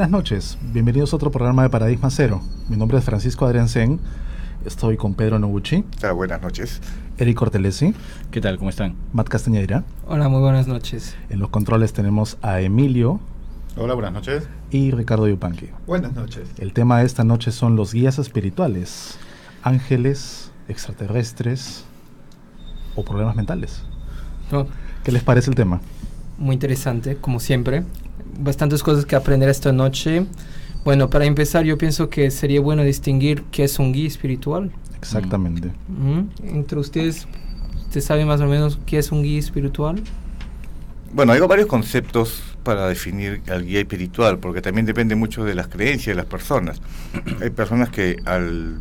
Buenas noches, bienvenidos a otro programa de Paradigma Cero. Mi nombre es Francisco Adrián Sen, estoy con Pedro Noguchi. Ah, buenas noches. Eric Cortelesi. ¿Qué tal? ¿Cómo están? Matt Castañeira. Hola, muy buenas noches. En los controles tenemos a Emilio. Hola, buenas noches. Y Ricardo Yupanqui. Buenas noches. El tema de esta noche son los guías espirituales, ángeles, extraterrestres o problemas mentales. Oh, ¿Qué les parece el tema? muy interesante, como siempre. Bastantes cosas que aprender esta noche. Bueno, para empezar, yo pienso que sería bueno distinguir qué es un guía espiritual. Exactamente. Ujú. Entre ustedes, ¿usted sabe más o menos qué es un guía espiritual? Bueno, hay varios conceptos para definir al guía espiritual, porque también depende mucho de las creencias de las personas. hay personas que al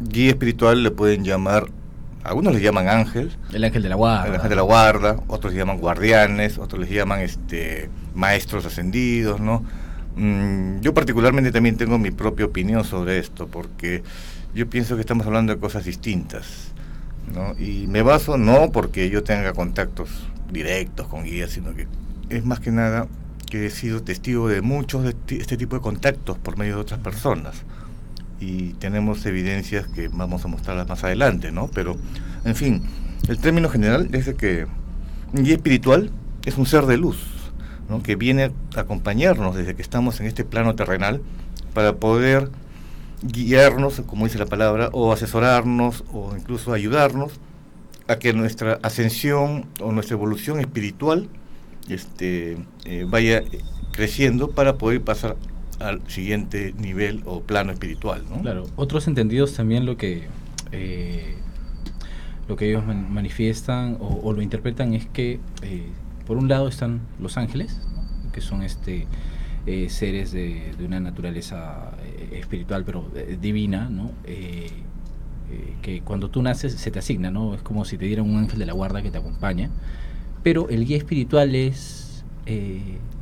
guía espiritual le pueden llamar, algunos le llaman ángel, El ángel de la guarda. el ángel de la guarda, otros le llaman guardianes, otros les llaman este maestros ascendidos, ¿no? Mm, yo particularmente también tengo mi propia opinión sobre esto, porque yo pienso que estamos hablando de cosas distintas, ¿no? Y me baso no porque yo tenga contactos directos con guías, sino que es más que nada que he sido testigo de muchos de este tipo de contactos por medio de otras personas y tenemos evidencias que vamos a mostrarlas más adelante, ¿no? Pero, en fin, el término general es de que guía espiritual es un ser de luz, ¿no? Que viene a acompañarnos desde que estamos en este plano terrenal para poder guiarnos, como dice la palabra, o asesorarnos o incluso ayudarnos a que nuestra ascensión o nuestra evolución espiritual este, eh, vaya creciendo para poder pasar al siguiente nivel o plano espiritual. ¿no? Claro, otros entendidos también lo que eh, lo que ellos man- manifiestan o, lo interpretan es que eh, por un lado están los ángeles, que son este eh, seres de, una naturaleza eh, espiritual pero divina, ¿no? Que cuando tú naces se te asigna, ¿no? Es como si te dieran un ángel de la guarda que te acompaña. Pero el guía espiritual es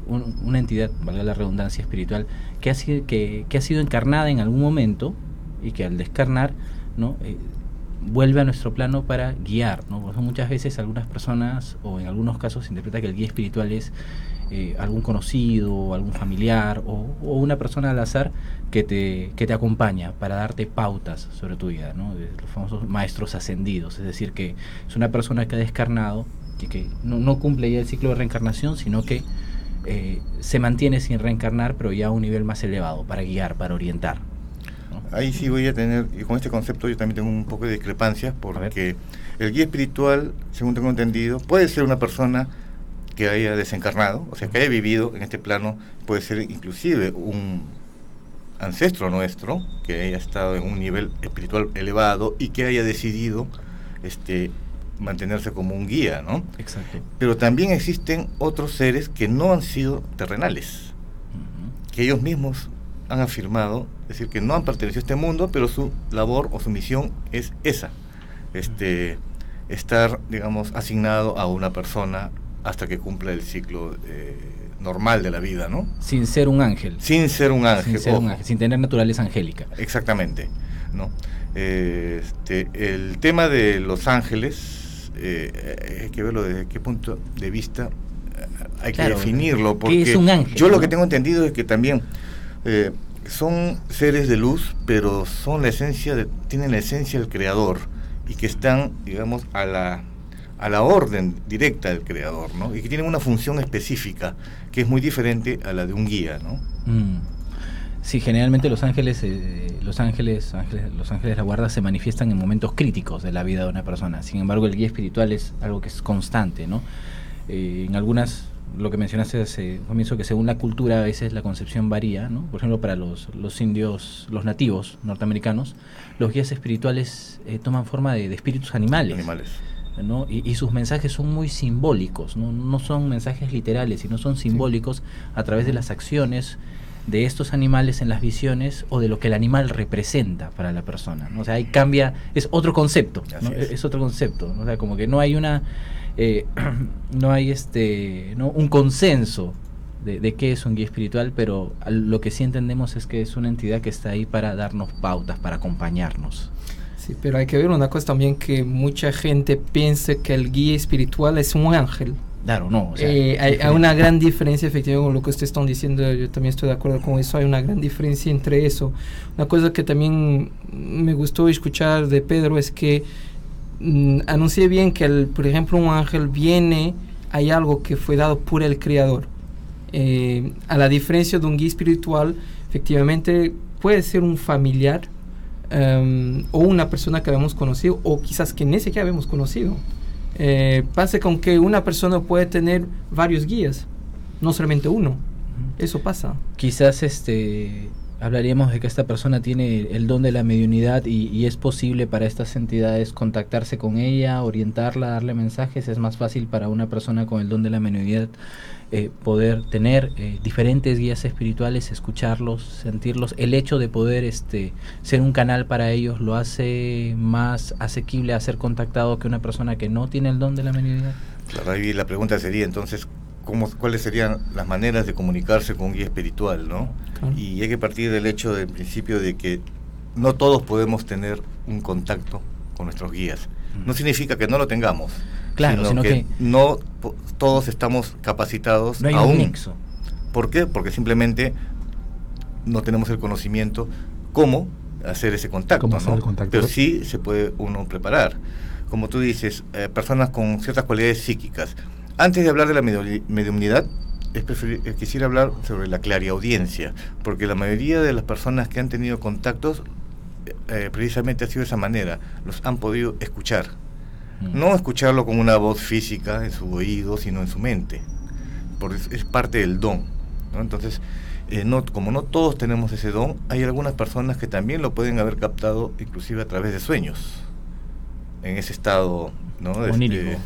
un- una entidad, valga la redundancia espiritual, que ha, sido, que, que ha sido encarnada en algún momento y que al descarnar, ¿no? Eh, vuelve a nuestro plano para guiar, ¿no? Muchas veces algunas personas, o en algunos casos, se interpreta que el guía espiritual es eh, algún conocido, algún familiar, o, o una persona al azar que te, que te acompaña para darte pautas sobre tu vida, ¿no? Los famosos maestros ascendidos, es decir, que es una persona que ha descarnado y que no, no cumple ya el ciclo de reencarnación, sino que eh, se mantiene sin reencarnar, pero ya a un nivel más elevado, para guiar, para orientar. ¿no? Ahí sí voy a tener, y con este concepto yo también tengo un poco de discrepancias, porque el guía espiritual, según tengo entendido, puede ser una persona que haya desencarnado, o sea, que haya vivido en este plano, puede ser inclusive un ancestro nuestro, que haya estado en un nivel espiritual elevado y que haya decidido este, mantenerse como un guía, ¿no? Exacto. Pero también existen otros seres que no han sido terrenales, que ellos mismos han afirmado, es decir, que no han pertenecido a este mundo, pero su labor o su misión es esa, este, estar, digamos, asignado a una persona hasta que cumpla el ciclo eh, normal de la vida, ¿no? Sin ser un ángel. Sin ser un ángel. sin, ser un ángel, sin tener naturaleza angélica. Exactamente, ¿no? Este, el tema de los ángeles, eh, eh, hay que verlo desde qué punto de vista eh, hay Claro, que definirlo. ¿qué Porque es un ángel, Yo lo que tengo entendido es que también eh, son seres de luz, pero son la esencia, de- tienen la esencia del creador y que están, digamos, a la a la orden directa del creador, ¿no? Y que tienen una función específica que es muy diferente a la de un guía, ¿no? Mm. Sí, generalmente los ángeles, eh, los ángeles, ángeles, los ángeles de la guarda se manifiestan en momentos críticos de la vida de una persona. Sin embargo, el guía espiritual es algo que es constante, ¿no? Eh, en algunas, lo que mencionaste hace un comienzo, que según la cultura a veces la concepción varía, ¿no? Por ejemplo, para los, los indios, los nativos norteamericanos, los guías espirituales eh, toman forma de, de espíritus animales. Animales. ¿no? Y, y sus mensajes son muy simbólicos, ¿no? no son mensajes literales, sino son simbólicos a través de las acciones de estos animales en las visiones o de lo que el animal representa para la persona. ¿no? O sea, ahí cambia, es otro concepto, es. es. otro concepto, ¿no? o sea, como que no hay una, eh, no hay este, ¿no? un consenso de, de qué es un guía espiritual, pero lo que sí entendemos es que es una entidad que está ahí para darnos pautas, para acompañarnos. Sí, pero hay que ver una cosa también que mucha gente piensa que el guía espiritual es un ángel. Claro, no. Eh, hay, una gran diferencia, efectivamente, con lo que ustedes están diciendo. Yo también estoy de acuerdo con eso. Hay una gran diferencia entre eso. Una cosa que también me gustó escuchar de Pedro es que mm, anuncié bien que, el, por ejemplo, un ángel viene, hay algo que fue dado por el Creador. Eh, a la diferencia de un guía espiritual, efectivamente puede ser un familiar em, o una persona que habíamos conocido o quizás que ni siquiera habíamos conocido. Eh, pasa con que una persona puede tener varios guías, no solamente uno. Eso pasa. Quizás este hablaríamos de que esta persona tiene el don de la mediunidad y, es posible para estas entidades contactarse con ella, orientarla, darle mensajes. Es más fácil para una persona con el don de la mediunidad eh, poder tener eh, diferentes guías espirituales, escucharlos, sentirlos. El hecho de poder este, ser un canal para ellos lo hace más asequible a ser contactado que una persona que no tiene el don de la mediunidad. Claro, ahí la pregunta sería entonces, cuáles serían las maneras de comunicarse con un guía espiritual, ¿no? Y hay que partir del hecho del principio de que no todos podemos tener un contacto con nuestros guías. No significa que no lo tengamos. Claro, sino, que, no todos estamos capacitados no hay aún. Un nexo. ¿Por qué? Porque simplemente no tenemos el conocimiento cómo hacer ese contacto, Pero sí se puede uno preparar. Como tú dices, eh, personas con ciertas cualidades psíquicas antes de hablar de la mediunidad, eh, quisiera hablar sobre la clariaudiencia, porque la mayoría de las personas que han tenido contactos eh, eh, precisamente ha sido de esa manera, los han podido escuchar. Mm. No escucharlo con una voz física en su oído, sino en su mente, porque es, parte del don. Entonces, no, como no todos tenemos ese don, hay algunas personas que también lo pueden haber captado inclusive a través de sueños, en ese estado ¿no? Este,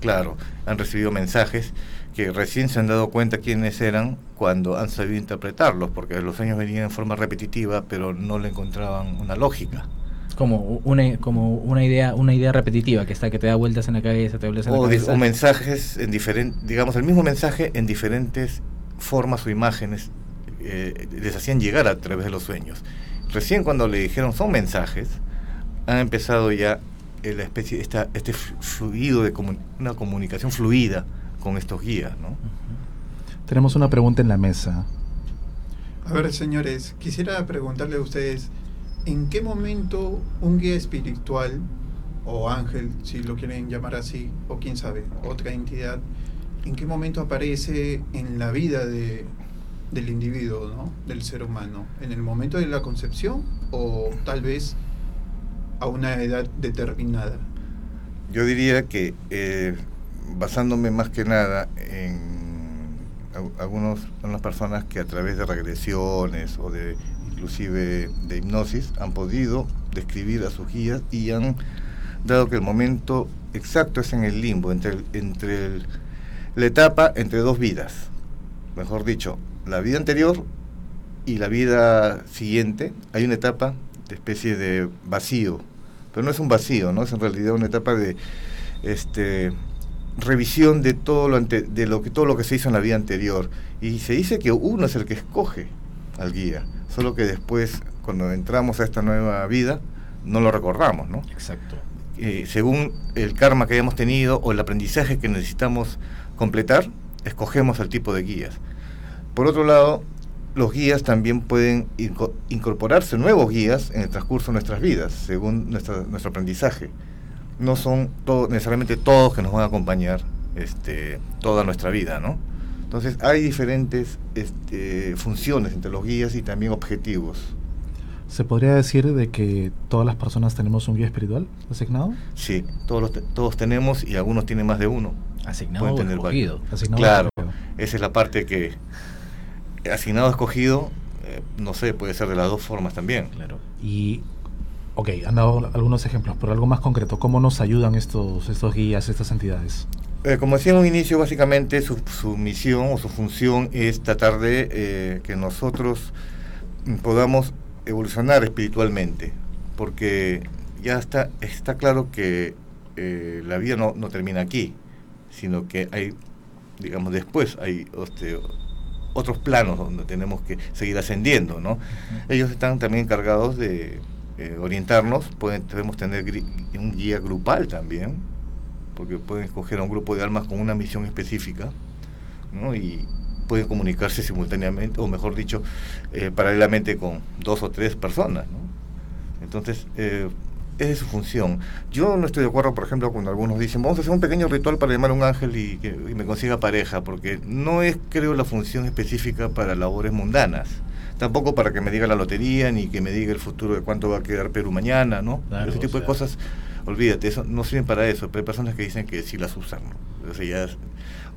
claro, han recibido mensajes que recién se han dado cuenta quiénes eran cuando han sabido interpretarlos, porque los sueños venían en forma repetitiva, pero no le encontraban una lógica. Como una, como una idea una idea repetitiva que está que te da vueltas en la cabeza, te vueltas en la cabeza. O mensajes en diferentes, digamos, el mismo mensaje en diferentes formas o imágenes eh, les hacían llegar a través de los sueños. Recién cuando le dijeron son mensajes, han empezado ya la especie, esta, este fluido de una comunicación fluida con estos guías. ¿no? Tenemos una pregunta en la mesa. A ver, señores, quisiera preguntarle a ustedes, ¿en qué momento un guía espiritual o ángel, si lo quieren llamar así, o quién sabe, otra entidad, en qué momento aparece en la vida de, del individuo, ¿no? del ser humano? ¿En el momento de la concepción o tal vez a una edad determinada? Yo diría que eh, basándome más que nada en algunos algunas personas que a través de regresiones o de inclusive de hipnosis han podido describir a sus guías y han dado que el momento exacto es en el limbo entre entre la etapa entre dos vidas mejor dicho la vida anterior y la vida siguiente hay una etapa de especie de vacío pero no es un vacío, ¿no? Es en realidad una etapa de este revisión de todo lo ante, de lo que todo lo que se hizo en la vida anterior y se dice que uno es el que escoge al guía, solo que después cuando entramos a esta nueva vida no lo recordamos, ¿no? Exacto. Eh, según el karma que hayamos tenido o el aprendizaje que necesitamos completar, escogemos el tipo de guías. Por otro lado, los guías también pueden incorporarse nuevos guías en el transcurso de nuestras vidas, según nuestro aprendizaje. No son necesariamente todos que nos van a acompañar este, toda nuestra vida, ¿no? Entonces hay diferentes este, funciones entre los guías y también objetivos. ¿Se podría decir de que todas las personas tenemos un guía espiritual asignado? Sí, todos, todos tenemos y algunos tienen más de uno. Asignado o escogido. claro, esa es la parte que asignado escogido, eh, no sé, puede ser de las dos formas también. Claro. Y, ok, han dado algunos ejemplos, pero algo más concreto, ¿cómo nos ayudan estos, estos guías, estas entidades? Eh, como decía en un inicio, básicamente su, su, misión o su función es tratar de eh, que nosotros podamos evolucionar espiritualmente, porque ya está, está claro que la vida no, no termina aquí, sino que hay, digamos, después hay este, otros planos donde tenemos que seguir ascendiendo, ¿no? Ellos están también encargados de eh, orientarnos, podemos tener un guía grupal también, porque pueden escoger a un grupo de almas con una misión específica, ¿no? Y pueden comunicarse simultáneamente, o mejor dicho, eh, paralelamente con dos o tres personas, ¿no? Entonces, eh, es su función. Yo no estoy de acuerdo, por ejemplo, cuando algunos dicen, vamos a hacer un pequeño ritual para llamar a un ángel y que y me consiga pareja, porque no es, creo, la función específica para labores mundanas. Tampoco para que me diga la lotería, ni que me diga el futuro de cuánto va a quedar Perú mañana, ¿no? Claro, Ese tipo o de cosas, olvídate, eso no sirven para eso, pero hay personas que dicen que sí las usan, ¿no? O sea, ya es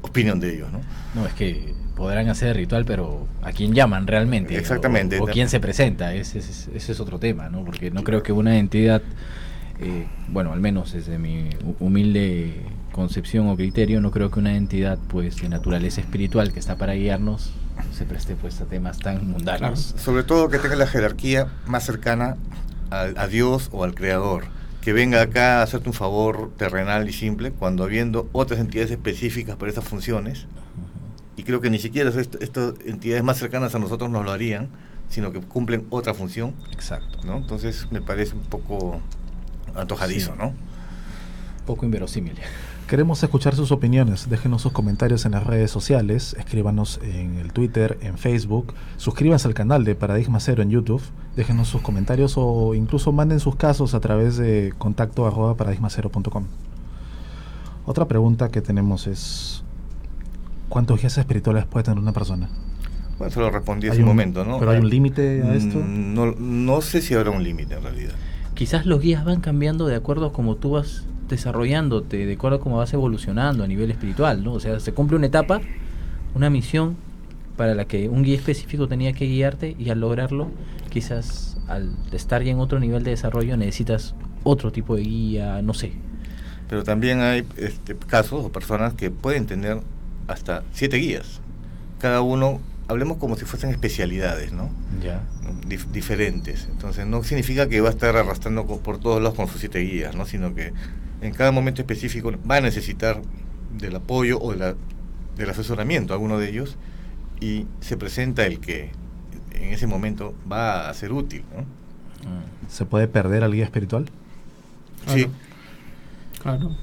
opinión de ellos, ¿no? No, es que podrán hacer el ritual, pero ¿a quién llaman realmente? Exactamente. O, o quién se presenta, ese, ese- ese es otro tema, ¿no? Porque no creo que una entidad, eh, bueno, al menos desde mi hu- humilde concepción o criterio, no creo que una entidad pues de naturaleza espiritual que está para guiarnos se preste pues a temas tan mundanos. Sobre todo que tenga la jerarquía más cercana a, a Dios o al Creador. Que venga acá a hacerte un favor terrenal y simple, cuando habiendo otras entidades específicas para esas funciones, y creo que ni siquiera est- estas entidades más cercanas a nosotros nos lo harían, sino que cumplen otra función, Exacto. ¿no? Entonces me parece un poco antojadizo, Sí. ¿no? Poco inverosímil. Queremos escuchar sus opiniones. Déjenos sus comentarios en las redes sociales. Escríbanos en el Twitter, en Facebook. Suscríbanse al canal de Paradigma Cero en YouTube. Déjenos sus comentarios o incluso manden sus casos a través de contacto arroba paradigmacero.com. Otra pregunta que tenemos es: ¿cuántos guías espirituales puede tener una persona? Bueno, se lo respondí hace un un- momento, ¿no? pero hay un límite a esto? Mm, No, no sé si habrá un límite en realidad. Quizás los guías van cambiando de acuerdo a cómo tú vas desarrollándote, de acuerdo a cómo vas evolucionando a nivel espiritual, ¿no? O sea, se cumple una etapa, una misión para la que un guía específico tenía que guiarte y al lograrlo, quizás al estar ya en otro nivel de desarrollo necesitas otro tipo de guía, no sé. Pero también hay este, casos o personas que pueden tener hasta siete guías. Cada uno, hablemos como si fuesen especialidades, ¿no? Ya. Dif- diferentes. Entonces no significa que va a estar arrastrando por todos lados con sus siete guías, ¿no? Sino que en cada momento específico va a necesitar del apoyo o de la- del asesoramiento a alguno de ellos y se presenta el que en ese momento va a ser útil, ¿no? ¿Se puede perder al guía espiritual? Sí, Claro.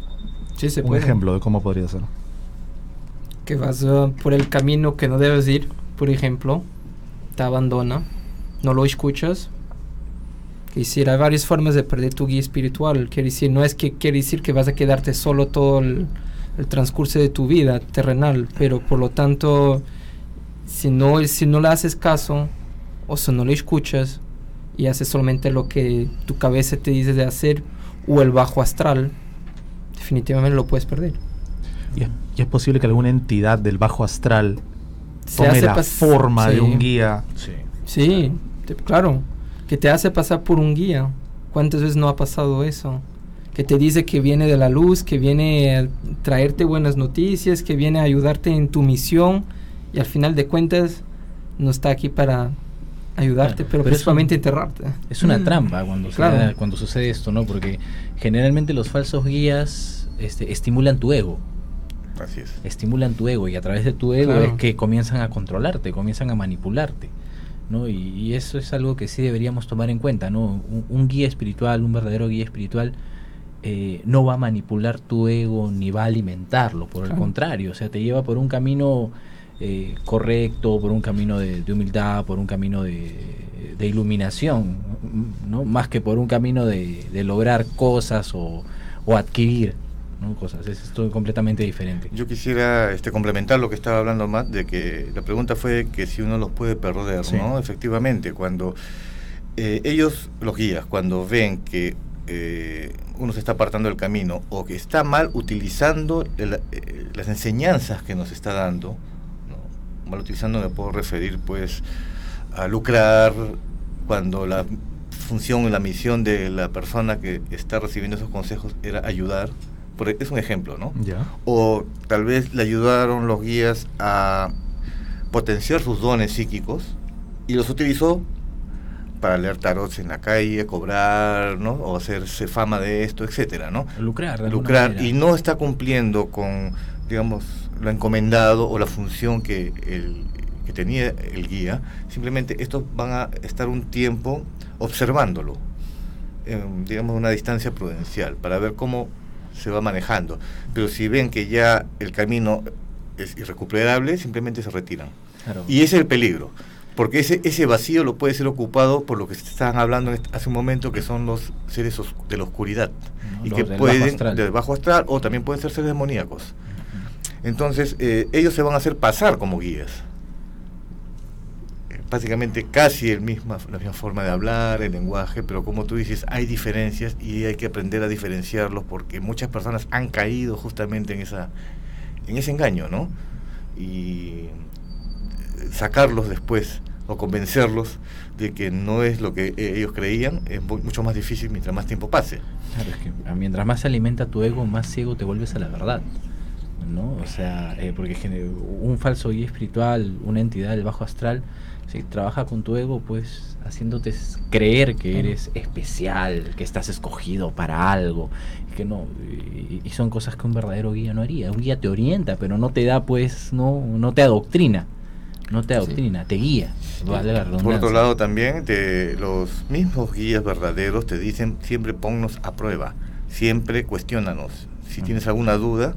Sí, se Un puede. ejemplo de cómo podría ser. que vas uh, por el camino que no debes ir, por ejemplo, te abandona, no lo escuchas. Quiere decir, hay varias formas de perder tu guía espiritual. Quiere decir, no es que quiere decir que vas a quedarte solo todo el, el transcurso de tu vida terrenal, pero por lo tanto, si no, si no le haces caso o si no le escuchas y haces solamente lo que tu cabeza te dice de hacer o el bajo astral, definitivamente lo puedes perder. Y es, y es posible que alguna entidad del bajo astral Se tome hace la forma de sí. un guía. Sí. Sí, claro. Que te hace pasar por un guía. ¿Cuántas veces no ha pasado eso? Que te dice que viene de la luz, que viene a traerte buenas noticias, que viene a ayudarte en tu misión y al final de cuentas no está aquí para ayudarte, Claro, pero, pero es principalmente enterrarte. Es una Mm. trampa cuando, se Claro. da- cuando sucede esto, ¿no? Porque generalmente los falsos guías este, estimulan tu ego. así es. estimulan tu ego y a través de tu ego Claro. es que comienzan a controlarte, comienzan a manipularte. ¿No? Y, y eso es algo que sí deberíamos tomar en cuenta. ¿no? Un, un guía espiritual, un verdadero guía espiritual, eh, no va a manipular tu ego ni va a alimentarlo, por el contrario, o sea, te lleva por un camino eh, correcto, por un camino de, de humildad, por un camino de, de iluminación, ¿no? más que por un camino de, de lograr cosas o, o adquirir ¿no? cosas. Es esto completamente diferente. Yo quisiera este, complementar lo que estaba hablando Matt, de que la pregunta fue que si uno los puede perder, Sí. ¿no? Efectivamente, cuando eh, ellos, los guías, cuando ven que eh, uno se está apartando del camino o que está mal utilizando el- eh, las enseñanzas que nos está dando, ¿no? mal utilizando me puedo referir pues a lucrar cuando la función y la misión de la persona que está recibiendo esos consejos era ayudar, es un ejemplo, ¿no? O tal vez le ayudaron los guías a potenciar sus dones psíquicos y los utilizó para leer tarots en la calle, cobrar, ¿no? O hacerse fama de esto, etcétera, ¿no? Lucrar, de Lucrar manera. y no está cumpliendo con, digamos, lo encomendado o la función que el que tenía el guía, simplemente estos van a estar un tiempo observándolo, en, digamos, una distancia prudencial, para ver cómo se va manejando. Pero si ven que ya el camino es irrecuperable, simplemente se retiran. Y ese es el peligro. Porque ese, ese vacío lo puede ser ocupado por lo que estaban hablando hace un momento, que son los seres de la oscuridad. y que pueden, del bajo astral, o también pueden ser seres demoníacos. Entonces, eh, ellos se van a hacer pasar como guías. Básicamente casi el misma, la misma forma de hablar, el lenguaje, pero como tú dices, hay diferencias y hay que aprender a diferenciarlos porque muchas personas han caído justamente en, esa, en ese engaño, ¿no? Y sacarlos después o convencerlos de que no es lo que ellos creían es mucho más difícil mientras más tiempo pase. Claro, es que mientras más se alimenta tu ego, más ciego te vuelves a la verdad. ¿no? O sea, eh, porque un falso guía espiritual, una entidad del bajo astral, trabaja con tu ego, pues haciéndote creer que eres especial, que estás escogido para algo, que no, y, son cosas que un verdadero guía no haría. Un guía te orienta, pero no te da, pues, no, no te adoctrina no te adoctrina, te guía. Por otro lado también te, los mismos guías verdaderos te dicen siempre ponnos a prueba, siempre cuestionanos. Si tienes alguna duda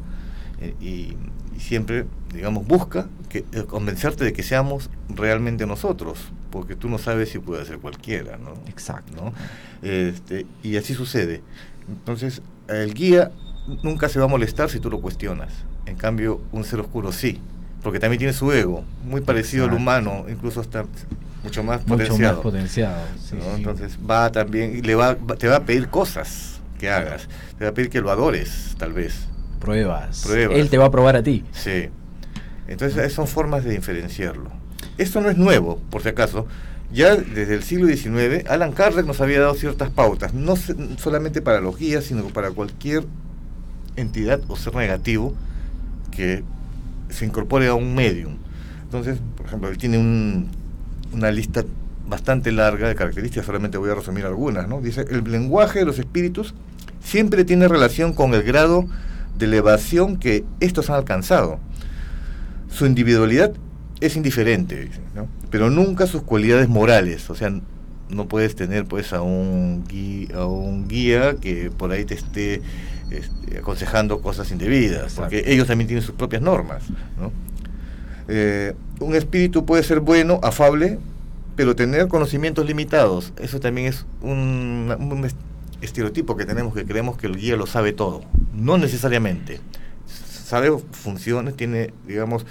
eh, y, siempre, digamos, busca que, eh, convencerte de que seamos realmente nosotros, porque tú no sabes si puede ser cualquiera, ¿no? Exacto. Este, y así sucede. Entonces, el guía nunca se va a molestar si tú lo cuestionas. En cambio, un ser oscuro sí porque también tiene su ego, muy parecido al humano, incluso está mucho más potenciado. potenciado Entonces va también, le va, te va a pedir cosas que hagas, te va a pedir que lo adores, tal vez. Pruebas. Pruebas. Él te va a probar a ti. Sí. Entonces son formas de diferenciarlo. Esto no es nuevo, por si acaso. Ya desde el siglo XIX, Alan Kardec nos había dado ciertas pautas, no solamente para los guías, sino para cualquier entidad o ser negativo que se incorpore a un medium. Entonces, por ejemplo, él tiene una lista bastante larga de características, solamente voy a resumir algunas, ¿no? Dice, el lenguaje de los espíritus siempre tiene relación con el grado de elevación que estos han alcanzado. Su individualidad es indiferente, pero nunca sus cualidades morales, o sea, no puedes tener pues a un guía, a un guía que por ahí te esté este, aconsejando cosas indebidas, porque ellos también tienen sus propias normas. Eh, un espíritu puede ser bueno, afable, pero tener conocimientos limitados, eso también es un, un estereotipo que tenemos, que creemos que el guía lo sabe todo. No necesariamente. Sabe funciones, tiene, digamos,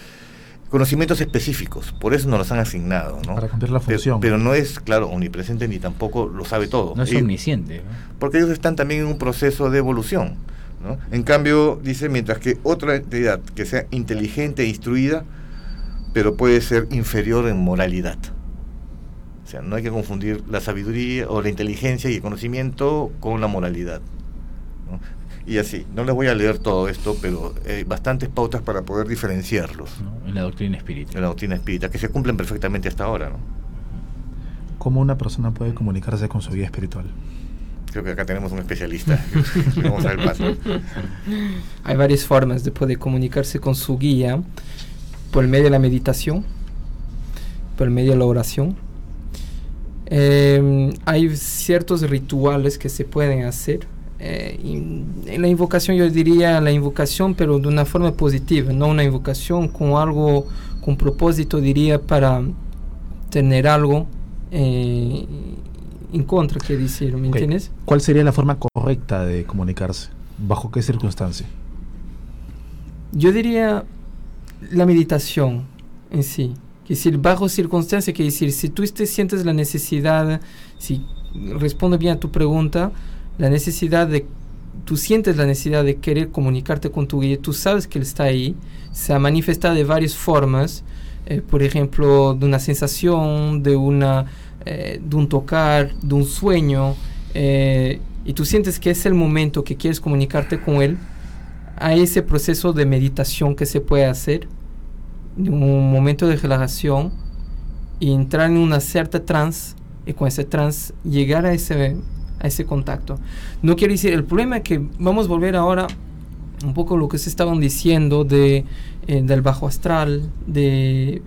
conocimientos específicos, por eso nos los han asignado. ¿no? Para cumplir la función. Pero, no es, claro, omnipresente ni tampoco lo sabe todo. No es omnisciente. Porque ellos están también en un proceso de evolución. ¿no? En cambio, dice, mientras que otra entidad que sea inteligente e instruida, pero puede ser inferior en moralidad. O sea, no hay que confundir la sabiduría o la inteligencia y el conocimiento con la moralidad. ¿no? Y así. No les voy a leer todo esto, pero hay bastantes pautas para poder diferenciarlos. En la doctrina espírita. En la doctrina espírita, que se cumplen perfectamente hasta ahora. ¿no? ¿Cómo una persona puede comunicarse con su vida espiritual? Creo que acá tenemos un especialista. Vamos a ver paso. Hay varias formas de poder comunicarse con su guía por medio de la meditación, por medio de la oración. Eh, hay ciertos rituales que se pueden hacer eh, en la invocación yo diría la invocación pero de una forma positiva, no una invocación con algo, con propósito diría para tener algo eh, en contra, que decir, ¿me entiendes? ¿Cuál sería la forma correcta de comunicarse? ¿Bajo qué circunstancia? Yo diría la meditación en sí. Que decir, bajo circunstancia, que decir, si tú te sientes la necesidad, si respondo bien a tu pregunta, la necesidad de, tú sientes la necesidad de querer comunicarte con tu guía, tú sabes que él está ahí, se ha manifestado de varias formas, eh, por ejemplo, de una sensación, de, una, eh, de un tocar, de un sueño, eh, y tú sientes que es el momento que quieres comunicarte con él, hay ese proceso de meditación que se puede hacer, un momento de relajación, y entrar en una cierta trance, y con ese trance llegar a ese a ese contacto. No quiere decir, el problema es que vamos a volver ahora un poco lo que se estaban diciendo de, eh, del bajo astral, de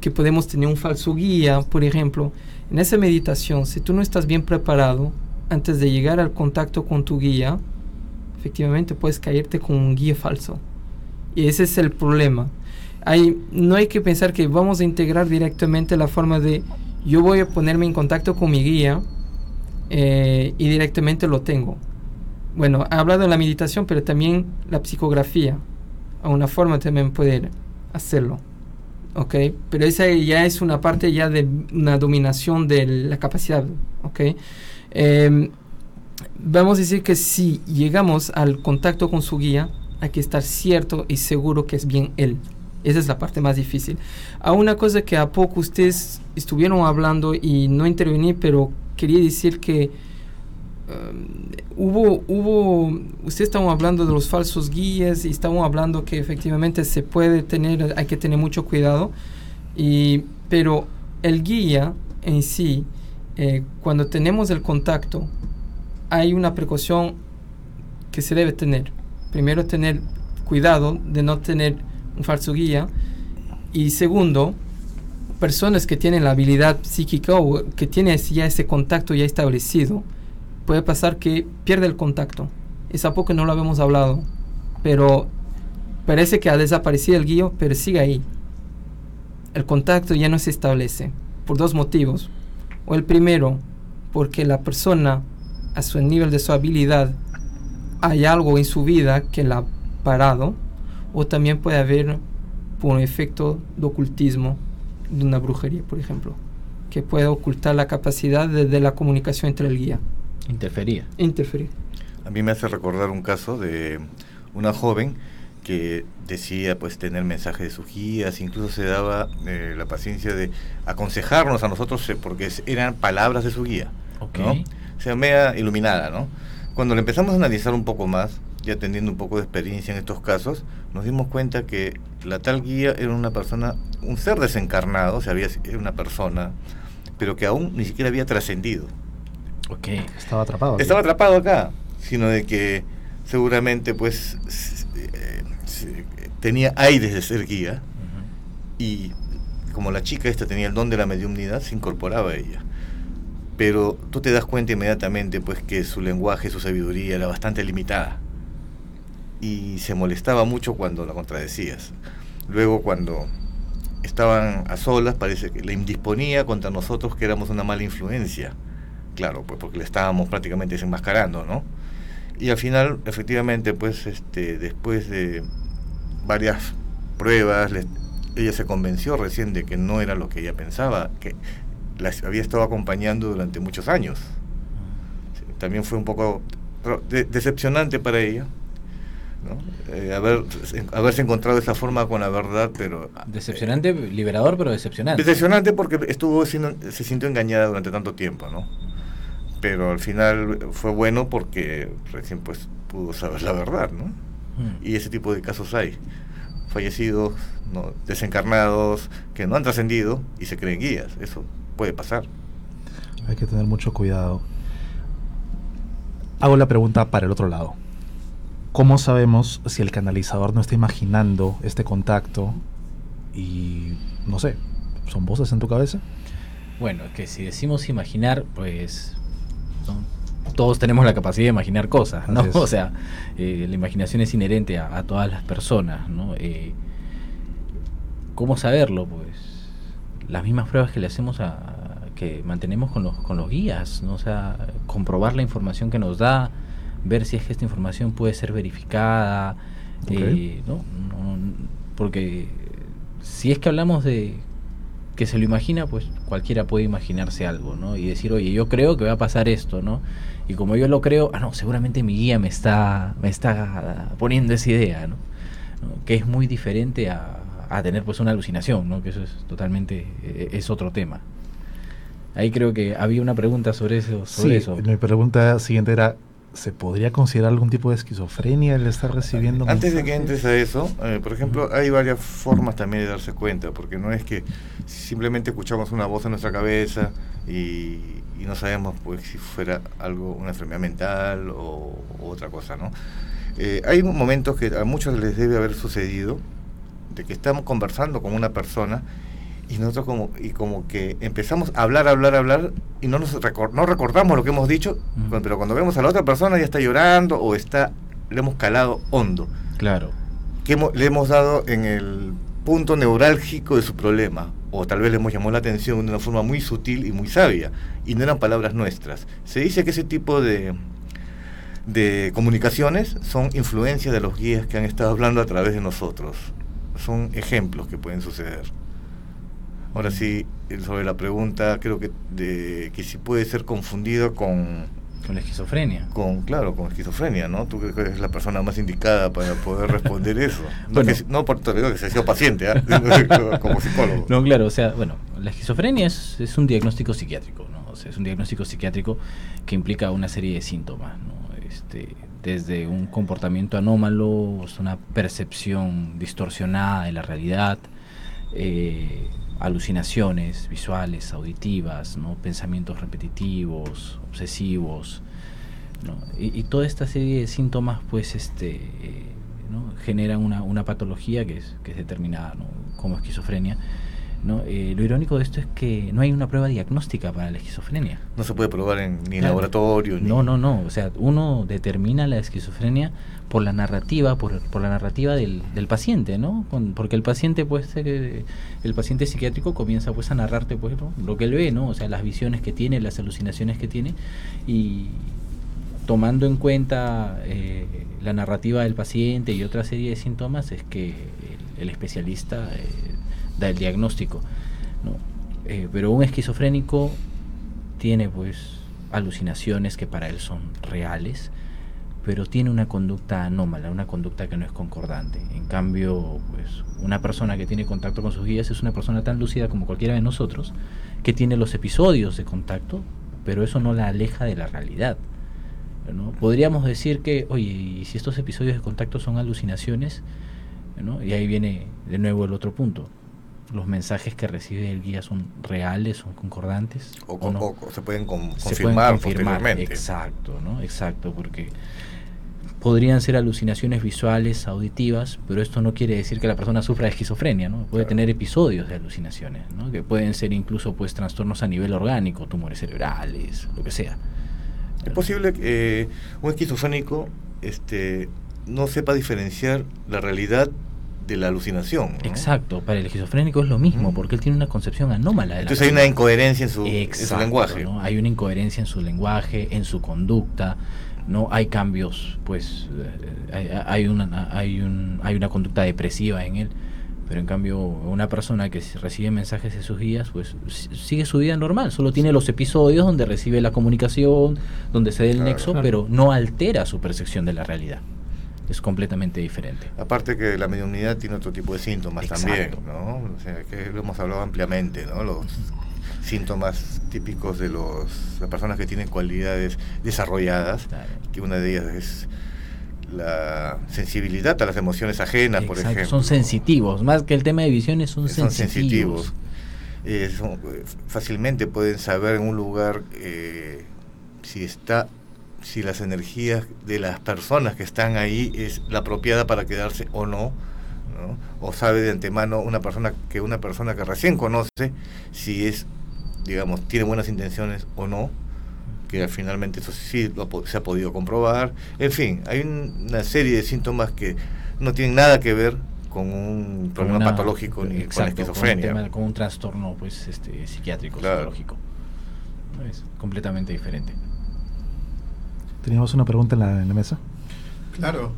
que podemos tener un falso guía, por ejemplo. En esa meditación, si tú no estás bien preparado antes de llegar al contacto con tu guía, efectivamente puedes caerte con un guía falso. Y ese es el problema. Hay, no hay que pensar que vamos a integrar directamente la forma de yo voy a ponerme en contacto con mi guía eh, y directamente lo tengo. Bueno, he hablado de la meditación, pero también la psicografía. A una forma también poder hacerlo. ¿Ok? Pero esa ya es una parte ya de una dominación de la capacidad. ¿Ok? Em, vamos a decir que si llegamos al contacto con su guía, hay que estar cierto y seguro que es bien él. Esa es la parte más difícil. A una cosa que a poco ustedes estuvieron hablando y no intervení, pero quería decir que um, hubo, hubo, ustedes estaban hablando de los falsos guías y estaban hablando que efectivamente se puede tener, hay que tener mucho cuidado, y, pero el guía en sí, eh, cuando tenemos el contacto, hay una precaución que se debe tener. Primero, tener cuidado de no tener un falso guía. Y segundo, personas que tienen la habilidad psíquica o que tienen ya ese contacto ya establecido, puede pasar que pierde el contacto. Es a poco no lo habíamos hablado, pero parece que ha desaparecido el guía, pero sigue ahí. El contacto ya no se establece por dos motivos. O el primero, porque la persona a su nivel de su habilidad hay algo en su vida que la ha parado o también puede haber por efecto de ocultismo de una brujería, por ejemplo, que puede ocultar la capacidad de, la comunicación entre el guía. Interferir. Interferir. A mí me hace recordar un caso de una joven que decía pues tener mensajes de sus guías, incluso se daba eh, la paciencia de aconsejarnos a nosotros eh, porque eran palabras de su guía, okay. ¿no? O sea, media iluminada, ¿no? Cuando le empezamos a analizar un poco más, ya teniendo un poco de experiencia en estos casos, nos dimos cuenta que la tal guía era una persona, un ser desencarnado, o sea, había, era una persona, pero que aún ni siquiera había trascendido. Ok, estaba atrapado. Estaba atrapado acá, sino de que seguramente pues eh, tenía aires de ser guía y como la chica esta tenía el don de la mediumnidad, se incorporaba a ella. Pero tú te das cuenta inmediatamente pues que su lenguaje, su sabiduría era bastante limitada y se molestaba mucho cuando la contradecías. Luego cuando estaban a solas parece que le indisponía contra nosotros que éramos una mala influencia. Claro, pues porque le estábamos prácticamente desenmascarando, ¿no? Y al final, efectivamente, pues este, después de varias pruebas, ella se convenció recién de que no era lo que ella pensaba, que la había estado acompañando durante muchos años. También fue un poco decepcionante para ella, eh, haber, haberse encontrado esa forma con la verdad, pero... Decepcionante, liberador, pero decepcionante. Decepcionante porque estuvo se sintió engañada durante tanto tiempo, ¿no? Pero al final fue bueno porque recién pues pudo saber la verdad, ¿no? Hmm. Y ese tipo de casos hay. Fallecidos, ¿no? desencarnados, que no han trascendido y se creen guías. Eso puede pasar. Hay que tener mucho cuidado. Hago la pregunta para el otro lado. ¿Cómo sabemos si el canalizador no está imaginando este contacto y no sé, son voces en tu cabeza? Bueno, que si decimos imaginar, pues todos tenemos la capacidad de imaginar cosas, ¿no? O sea, eh, la imaginación es inherente a, todas las personas, ¿no? Eh, ¿Cómo saberlo? Pues las mismas pruebas que le hacemos a que mantenemos con los, con los guías, ¿no? O sea, comprobar la información que nos da, ver si es que esta información puede ser verificada, eh, ¿no? porque si es que hablamos de que se lo imagina, pues cualquiera puede imaginarse algo, ¿no? Y decir, oye, yo creo que va a pasar esto, ¿no? Y como yo lo creo, ah, no, seguramente mi guía me está, me está poniendo esa idea, ¿no? Que es muy diferente a, a, tener pues una alucinación, ¿no? Que eso es totalmente, eh, es otro tema. Ahí creo que había una pregunta sobre eso. Sobre sí, eso. mi pregunta siguiente era, ¿se podría considerar algún tipo de esquizofrenia el estar recibiendo Antes de que entres a eso, eh, por ejemplo, hay varias formas también de darse cuenta, porque no es que simplemente escuchamos una voz en nuestra cabeza y, no sabemos pues si fuera algo, una enfermedad mental o, otra cosa, ¿no? Eh, hay momentos que a muchos les debe haber sucedido de que estamos conversando con una persona y nosotros como y como que empezamos a hablar, hablar, hablar y no nos no recordamos lo que hemos dicho, pero cuando vemos a la otra persona ya está llorando o está le hemos calado hondo. Claro. Que hemos- le hemos dado en el punto neurálgico de su problema. O tal vez le hemos llamado la atención de una forma muy sutil y muy sabia. Y no eran palabras nuestras. Se dice que ese tipo de, de comunicaciones son influencias de los guías que han estado hablando a través de nosotros. Son ejemplos que pueden suceder. Ahora sí, eh, sobre la pregunta, creo que, de, que si puede ser confundido con, Con la esquizofrenia. con, claro, con esquizofrenia, ¿no? Tú que eres la persona más indicada para poder responder eso. No, Bueno. que, no por te digo que se ha sido paciente, ¿ah? como psicólogo. No, claro, o sea, bueno, la esquizofrenia es, es un diagnóstico psiquiátrico, ¿no? O sea, es un diagnóstico psiquiátrico que implica una serie de síntomas, ¿no? Este, desde un comportamiento anómalo, una percepción distorsionada de la realidad, eh, alucinaciones visuales, auditivas, ¿no? pensamientos repetitivos, obsesivos, ¿no? y, y toda esta serie de síntomas, pues, este, eh, ¿no? generan una, una patología que es, que es determinada ¿no? como esquizofrenia. ¿no? Eh, lo irónico de esto es que no hay una prueba diagnóstica para la esquizofrenia. No se puede probar en, ni en Claro. laboratorio. Ni, No, no, no. O sea, uno determina la esquizofrenia por la narrativa, por, por la narrativa del, del paciente, ¿no? Porque el paciente, pues, eh, el paciente psiquiátrico comienza, pues, a narrarte, pues, ¿no? lo que él ve, ¿no? O sea, las visiones que tiene, las alucinaciones que tiene y tomando en cuenta eh, la narrativa del paciente y otra serie de síntomas es que el, especialista eh, da el diagnóstico, ¿no? Pero un esquizofrénico tiene pues alucinaciones que para él son reales, pero tiene una conducta anómala, una conducta que no es concordante. En cambio, pues una persona que tiene contacto con sus guías es una persona tan lúcida como cualquiera de nosotros, que tiene los episodios de contacto, pero eso no la aleja de la realidad. ¿no? Podríamos decir que, oye, y si estos episodios de contacto son alucinaciones, ¿no? y ahí viene de nuevo el otro punto. Los mensajes que recibe el guía son reales, son concordantes. O, no? o- se pueden con- se confirmar, pueden confirmar. posteriormente. Exacto, ¿no? Exacto, porque podrían ser alucinaciones visuales, auditivas, pero esto no quiere decir que la persona sufra de esquizofrenia, ¿no? Puede Claro. tener episodios de alucinaciones, ¿no? Que pueden ser incluso pues trastornos a nivel orgánico, tumores cerebrales, lo que sea. Es posible que eh, un esquizofrénico este, no sepa diferenciar la realidad de la alucinación. ¿no? Exacto, para el esquizofrénico es lo mismo, porque él tiene una concepción anómala de la Entonces hay una incoherencia en su, en su Exacto, lenguaje. ¿no? Hay una incoherencia en su lenguaje, en su conducta, no hay cambios, pues eh, hay, hay una hay un hay una conducta depresiva en él, pero en cambio una persona que recibe mensajes de sus guías, pues si- sigue su vida normal, solo tiene los episodios donde recibe la comunicación, donde se da el Claro. nexo, Claro. pero no altera su percepción de la realidad. Es completamente diferente. Aparte que la mediunidad tiene otro tipo de síntomas Exacto. también, ¿no? O sea, que lo hemos hablado ampliamente, ¿no? Los síntomas típicos de los, las personas que tienen cualidades desarrolladas, Claro. que una de ellas es la sensibilidad a las emociones ajenas, por ejemplo. son sensitivos, más que el tema de visiones son, son sensitivos. sensitivos. Eh, son- eh, fácilmente pueden saber en un lugar eh, si está si las energías de las personas que están ahí es la apropiada para quedarse o no, ¿no? o sabe de antemano una persona que una persona que recién conoce si es digamos tiene buenas intenciones o no que finalmente eso sí lo se ha podido comprobar en fin hay un- una serie de síntomas que no tienen nada que ver con un Con problema una- patológico ni exacto, con esquizofrenia. Con un, tema- con un trastorno pues este psiquiátrico, Claro. psicológico. Es completamente diferente. Teníamos una pregunta en la, en la mesa. Claro.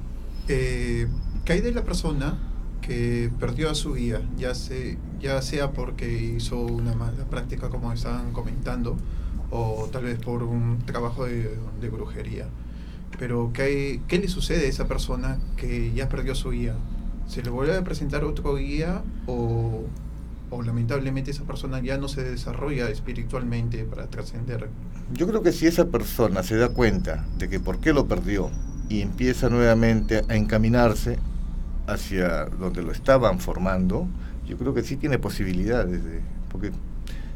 Eh, ¿Qué hay de la persona que perdió a su guía? Ya, se, ya sea porque hizo una mala práctica, como estaban comentando, o tal vez por un trabajo de, de brujería. Pero ¿qué, ¿qué le sucede a esa persona que ya perdió su guía? ¿Se le vuelve a presentar otro guía o, o lamentablemente esa persona ya no se desarrolla espiritualmente para trascender? Yo creo que si esa persona se da cuenta de que por qué lo perdió y empieza nuevamente a encaminarse hacia donde lo estaban formando, yo creo que sí tiene posibilidades de, porque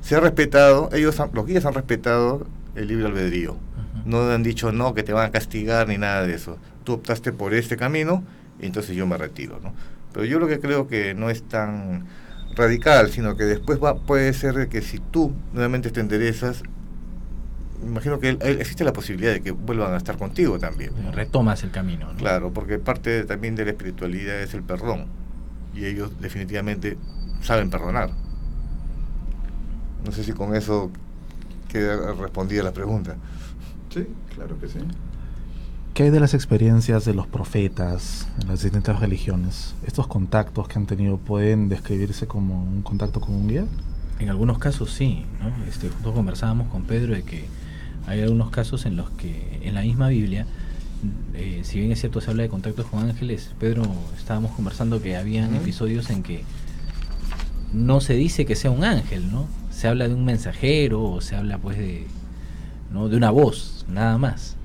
se ha respetado, ellos han- los guías han respetado el libre albedrío. No han dicho no que te van a castigar ni nada de eso. Tú optaste por este camino y entonces yo me retiro, ¿no? Pero yo lo que creo que no es tan radical, sino que después va, puede ser que si tú nuevamente te enderezas, imagino que existe la posibilidad de que vuelvan a estar contigo también. Retomas el camino. Claro, porque parte también de la espiritualidad es el perdón. Y ellos definitivamente saben perdonar. No sé si con eso queda respondida la pregunta. Sí, claro que sí. ¿Qué hay de las experiencias de los profetas en las distintas religiones? ¿Estos contactos que han tenido pueden describirse como un contacto con un guía? En algunos casos sí, ¿no? Este, conversábamos con Pedro de que hay algunos casos en los que en la misma Biblia, eh, si bien es cierto se habla de contactos con ángeles, Pedro estábamos conversando que habían episodios en que no se dice que sea un ángel, ¿no? Se habla de un mensajero o se habla pues de, ¿no? de una voz, nada más.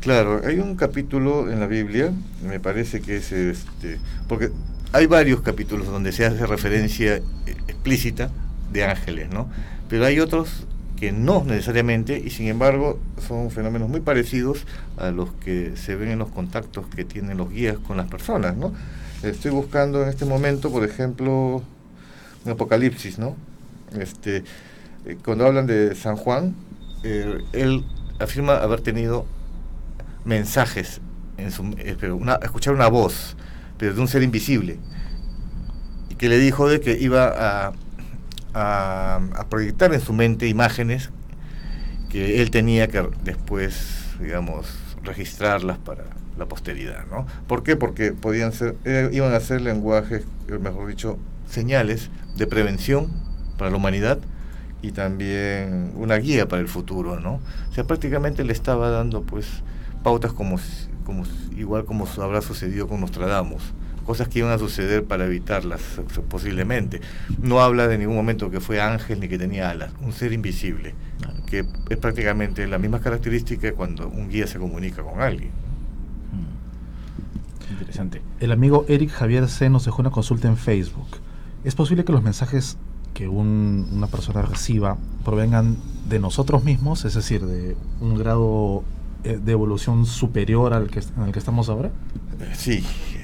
Claro, hay un capítulo en la Biblia, me parece que es este, porque hay varios capítulos donde se hace referencia eh, explícita de ángeles, ¿no? Pero hay otros que no necesariamente y sin embargo son fenómenos muy parecidos a los que se ven en los contactos que tienen los guías con las personas, ¿no? Estoy buscando en este momento, por ejemplo, un Apocalipsis, ¿no? Este, eh, cuando hablan de San Juan, eh, él afirma haber tenido mensajes, en su, eh, escuchar una voz, pero de un ser invisible, y que le dijo de que iba a a, proyectar en su mente imágenes que él tenía que después, digamos, registrarlas para la posteridad, ¿no? ¿Por qué? Porque podían ser, eh, iban a ser lenguajes, eh, mejor dicho, señales de prevención para la humanidad y también una guía para el futuro, ¿no? O sea, prácticamente le estaba dando, pues, pautas como, como igual como habrá sucedido con Nostradamus cosas que iban a suceder para evitarlas posiblemente. No habla de ningún momento que fue ángel ni que tenía alas, un ser invisible, que es prácticamente la misma característica cuando un guía se comunica con alguien. Mm. Interesante. El amigo Eric Javier C nos dejó una consulta en Facebook. ¿Es posible que los mensajes que una persona reciba provengan de nosotros mismos, es decir, de un grado eh, de evolución superior al que, en el que estamos ahora? Sí,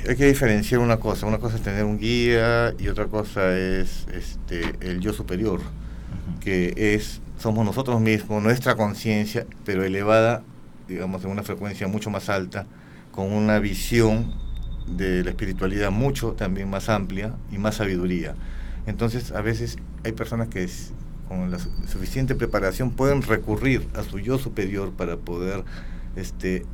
hay que diferenciar una cosa. Una cosa es tener un guía y otra cosa es este, el yo superior, que es somos nosotros mismos, nuestra conciencia, pero elevada, digamos, en una frecuencia mucho más alta, con una visión de la espiritualidad mucho también más amplia y más sabiduría. Entonces, a veces hay personas que con la suficiente preparación pueden recurrir a su yo superior para poder este,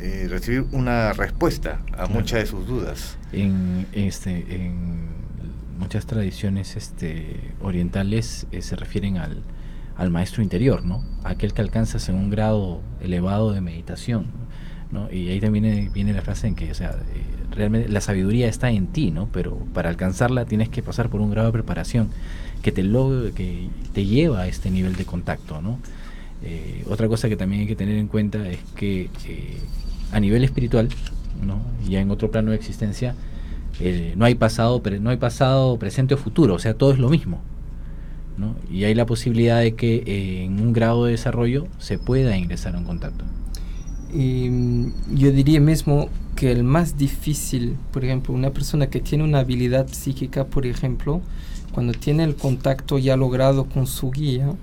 eh, recibir una respuesta a muchas de sus dudas. En, este, en muchas tradiciones este, orientales eh, se refieren al, al, maestro interior, ¿no? aquel que alcanzas en un grado elevado de meditación. ¿no? Y ahí también viene, la frase en que, o sea, eh, realmente la sabiduría está en ti, ¿no? Pero para alcanzarla tienes que pasar por un grado de preparación que te que te lleva a este nivel de contacto, ¿no? Eh, otra cosa que también hay que tener en cuenta es que eh, a nivel espiritual, ¿no? ya en otro plano de existencia, eh, no hay pasado, no hay pasado, presente o futuro, o sea, todo es lo mismo. Y hay la posibilidad de que en un grado de desarrollo se pueda ingresar a un contacto. Y mm, yo diría mismo que el más difícil, por ejemplo, una persona que tiene una habilidad psíquica, por ejemplo, cuando tiene el contacto ya logrado con su guía,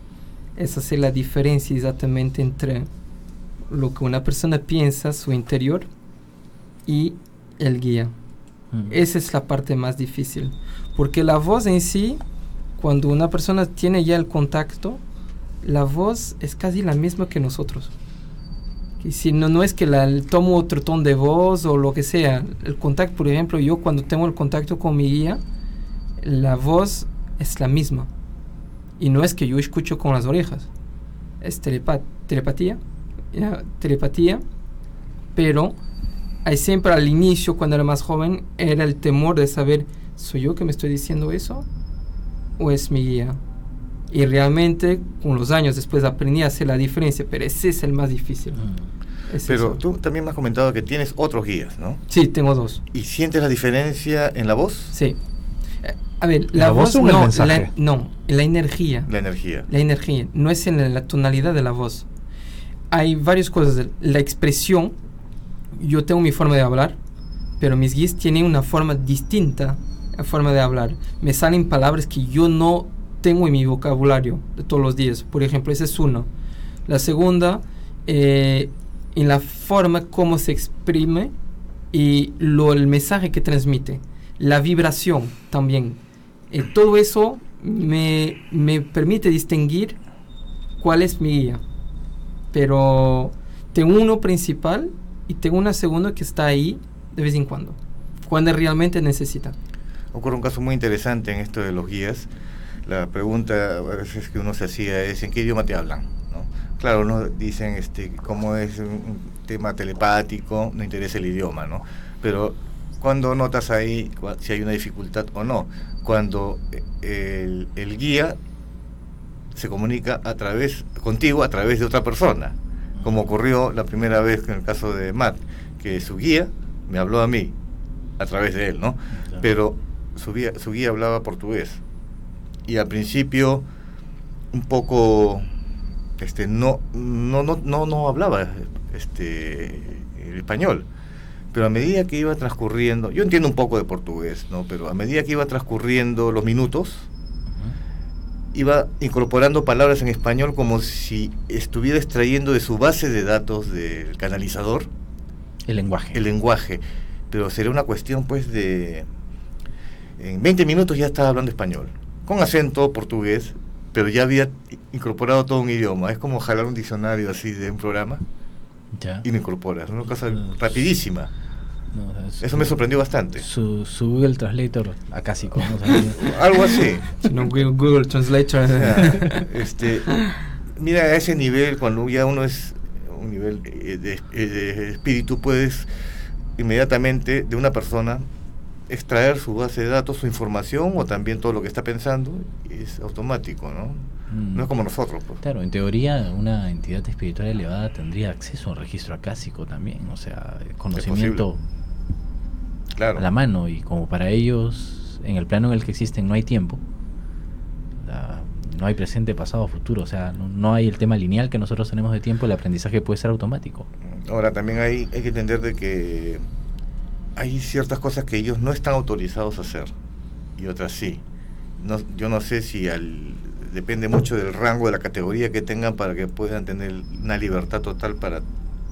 es hacer la diferencia exactamente entre lo que una persona piensa, su interior, y el guía. Mm. Esa es la parte más difícil. Porque la voz en sí, cuando una persona tiene ya el contacto, la voz es casi la misma que nosotros. Y si no, no es que la, tomo otro tono de voz o lo que sea. El contacto, por ejemplo, yo cuando tengo el contacto con mi guía, la voz es la misma. Y no es que yo escucho con las orejas. Es telepatía. Telepatía. Pero hay siempre al inicio, cuando era más joven, era el temor de saber, ¿soy yo que me estoy diciendo eso? ¿O es mi guía? Y realmente, con los años después aprendí a hacer la diferencia, pero ese es el más difícil. Mm. pero tú también me has comentado que tienes otros guías, ¿no? Sí, tengo dos. ¿Y sientes la diferencia en la voz? Sí. A ver, la, voz, no, la, no, la energía. La energía. La energía, no es en la tonalidad de la voz. Hay varias cosas. La expresión, yo tengo mi forma de hablar, pero mis guías tienen una forma distinta, la forma de hablar. Me salen palabras que yo no tengo en mi vocabulario de todos los días. Por ejemplo, ese es uno. La segunda, eh, en la forma como se exprime y lo, el mensaje que transmite. La vibración también. Eh, todo eso me, me permite distinguir cuál es mi guía. Pero tengo uno principal y tengo una segunda que está ahí de vez en cuando, cuando realmente necesita. Ocurre un caso muy interesante en esto de los guías. La pregunta a veces que uno se hacía es ¿en qué idioma te hablan? ¿No? Claro, uno dicen este, como es un tema telepático, no interesa el idioma, ¿no? Pero cuando notas ahí si hay una dificultad o no, cuando eh, el, el guía se comunica a través contigo a través de otra persona, como ocurrió la primera vez en el caso de Matt, que su guía me habló a mí a través de él, ¿no? Pero su guía, su guía hablaba portugués. Y al principio un poco este no no no no, no hablaba este el español pero a medida que iba transcurriendo yo entiendo un poco de portugués no pero a medida que iba transcurriendo los minutos iba incorporando palabras en español como si estuviera extrayendo de su base de datos del canalizador el lenguaje. el lenguaje. Pero sería una cuestión pues de en 20 minutos ya estaba hablando español con acento portugués pero ya había incorporado todo un idioma. Es como jalar un diccionario así de un programa ya. y lo incorporas una cosa rapidísima No, o sea, su- eso me sorprendió bastante Su, su Google Translator. O sea, algo así no, Google, Translator. Este, mira, a ese nivel, cuando ya uno es un nivel eh, de, eh, de espíritu, puedes inmediatamente de una persona extraer su base de datos, su información o también todo lo que está pensando, y es automático, ¿no? Mm. No es como nosotros. Pues. Claro, en teoría una entidad espiritual elevada tendría acceso a un registro acásico también, o sea, conocimiento Claro. a la mano y como para ellos en el plano en el que existen no hay tiempo, la- no hay presente, pasado, futuro, o sea, no, no hay el tema lineal que nosotros tenemos de tiempo, el aprendizaje puede ser automático. Ahora, también hay, hay que entender de que hay ciertas cosas que ellos no están autorizados a hacer y otras sí. No, yo no sé si al, depende mucho del rango de la categoría que tengan para que puedan tener una libertad total para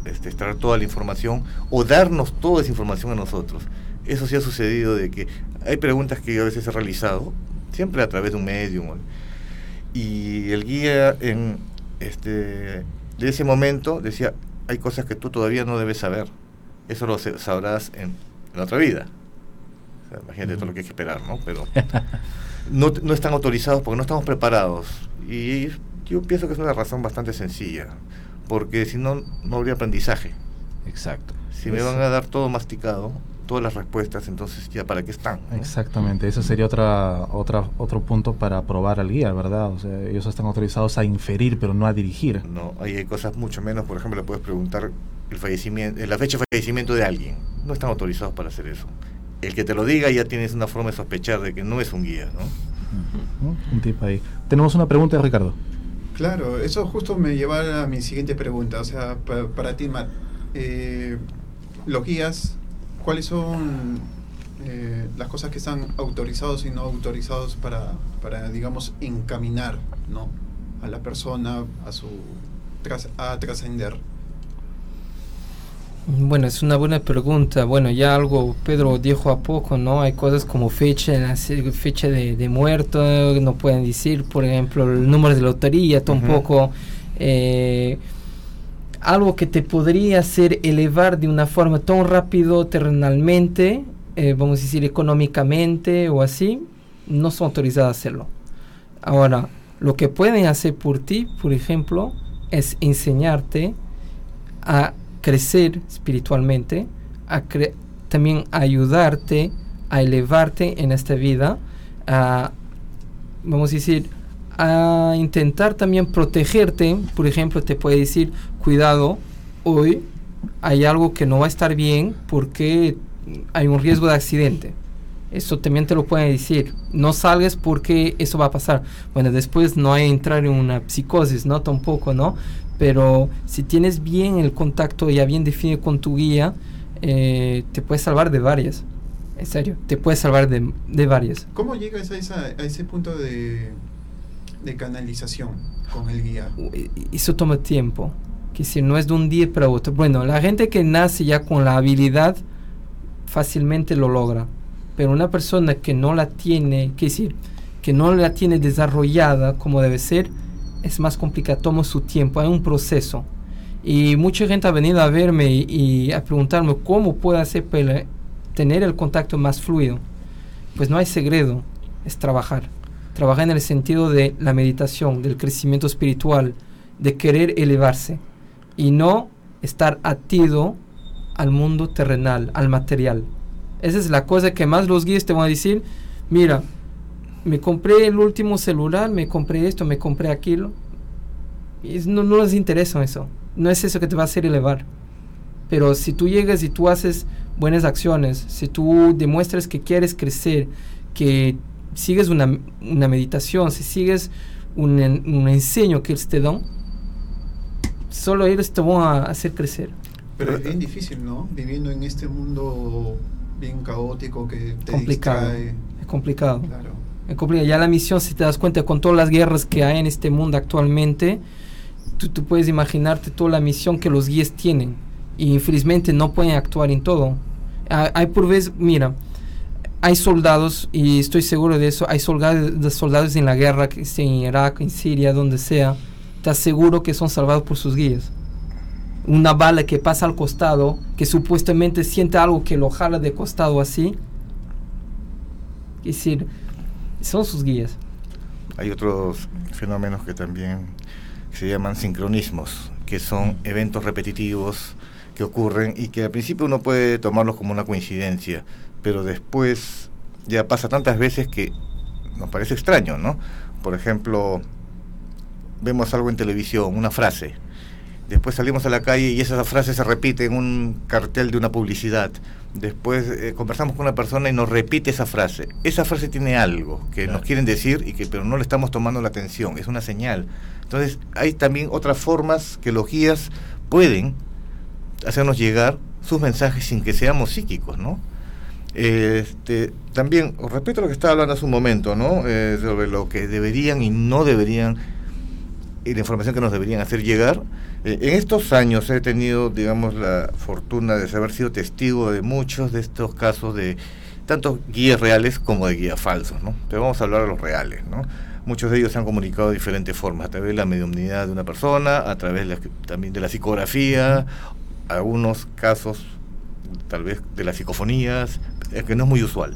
este, extraer toda la información o darnos toda esa información a nosotros. Eso sí ha sucedido de que hay preguntas que yo a veces he realizado, siempre a través de un medium. Y el guía en este de ese momento decía, hay cosas que tú todavía no debes saber. Eso lo sabrás en, en otra vida. O sea, imagínate todo lo que hay que esperar, ¿no? Pero no, no están autorizados porque no estamos preparados. Y yo pienso que es una razón bastante sencilla. Porque si no, no habría aprendizaje. Exacto. Si me van a dar todo masticado, todas las respuestas, entonces ya para qué están. ¿no? Exactamente, ese sería otra, otra, otro punto para probar al guía, ¿verdad? O sea, ellos están autorizados a inferir, pero no a dirigir. No, hay cosas mucho menos. Por ejemplo, le puedes preguntar el fallecimiento, la fecha de fallecimiento de alguien. No están autorizados para hacer eso. El que te lo diga ya tienes una forma de sospechar de que no es un guía, ¿no? Un tip ahí. Tenemos una pregunta de Ricardo. Claro, eso justo me lleva a mi siguiente pregunta. O sea, pa- para, ti, Matt, eh, los guías, ¿cuáles son eh, las cosas que están autorizados y no autorizados para, para digamos, encaminar ¿no? a la persona a su tras- a trascender? Bueno, es una buena pregunta. Bueno, ya algo Pedro dijo a poco, ¿no? Hay cosas como fecha, fecha de, de muerto, no pueden decir, por ejemplo, el número de lotería tampoco. eh, algo que te podría hacer elevar de una forma tan rápido terrenalmente, eh, vamos a decir económicamente o así, no son autorizadas a hacerlo. Ahora, lo que pueden hacer por ti, por ejemplo, es enseñarte a crecer espiritualmente, también ayudarte a elevarte en esta vida, a, vamos a decir, a intentar también protegerte. Por ejemplo, te puede decir, cuidado, hoy hay algo que no va a estar bien porque hay un riesgo de accidente. Eso también te lo pueden decir. No salgas porque eso va a pasar. Bueno, después no hay entrar en una psicosis, ¿no? Tampoco, ¿no? Pero si tienes bien el contacto ya bien definido con tu guía, eh, te puedes salvar de varias. En serio, te puedes salvar de, de varias. ¿Cómo llegas a, esa, a ese punto de, de canalización con el guía? Eso toma tiempo, que si no es de un día para otro. Bueno, la gente que nace ya con la habilidad fácilmente lo logra, pero una persona que no la tiene, que decir, que no la tiene desarrollada como debe ser, es más complicado, toma su tiempo, hay un proceso. Y mucha gente ha venido a verme y, a preguntarme cómo puedo hacer para tener el contacto más fluido. Pues no hay segredo, es trabajar. Trabajar en el sentido de la meditación, del crecimiento espiritual, de querer elevarse y no estar atido al mundo terrenal, al material. Esa es la cosa que más los guías te van a decir, mira, me compré el último celular, me compré esto, me compré aquello. Y no, no les interesa eso. No es eso que te va a hacer elevar. Pero si tú llegas y tú haces buenas acciones, si tú demuestras que quieres crecer, que sigues una, meditación, si sigues un, un enseño que ellos te dan, solo ellos te van a hacer crecer. Pero es bien difícil, ¿no? Viviendo en este mundo bien caótico que te complicado. Es complicado. Claro. Ya la misión, si te das cuenta, con todas las guerras que hay en este mundo actualmente, tú, tú puedes imaginarte toda la misión que los guías tienen. Y infelizmente no pueden actuar en todo. Hay, por vez, mira, hay soldados, y estoy seguro de eso, hay soldados, soldados en la guerra, en Irak, en Siria, donde sea, te aseguro que son salvados por sus guías una bala que pasa al costado, que supuestamente siente algo que lo jala de costado así. Es decir, son sus guías. Hay otros fenómenos que también se llaman sincronismos, que son eventos repetitivos que ocurren y que al principio uno puede tomarlos como una coincidencia, pero después ya pasa tantas veces que nos parece extraño, ¿no? Por ejemplo, vemos algo en televisión, una frase, Después salimos a la calle y esa frase se repite en un cartel de una publicidad. Después eh, conversamos con una persona y nos repite esa frase. Esa frase tiene algo que nos quieren decir y que pero no le estamos tomando la atención, es una señal. Entonces, hay también otras formas que los guías pueden hacernos llegar sus mensajes sin que seamos psíquicos, ¿no? Este, también, respeto a lo que estaba hablando hace un momento, ¿no? Eh, sobre lo que deberían y no deberían, y la información que nos deberían hacer llegar. Eh, en estos años he tenido, digamos, la fortuna de haber sido testigo de muchos de estos casos de tanto guías reales como de guías falsos, ¿no? Pero vamos a hablar de los reales, ¿no? Muchos de ellos se han comunicado de diferentes formas, a través de la mediunidad de una persona, a través también de la psicografía, algunos casos tal vez de las psicofonías, que no es muy usual.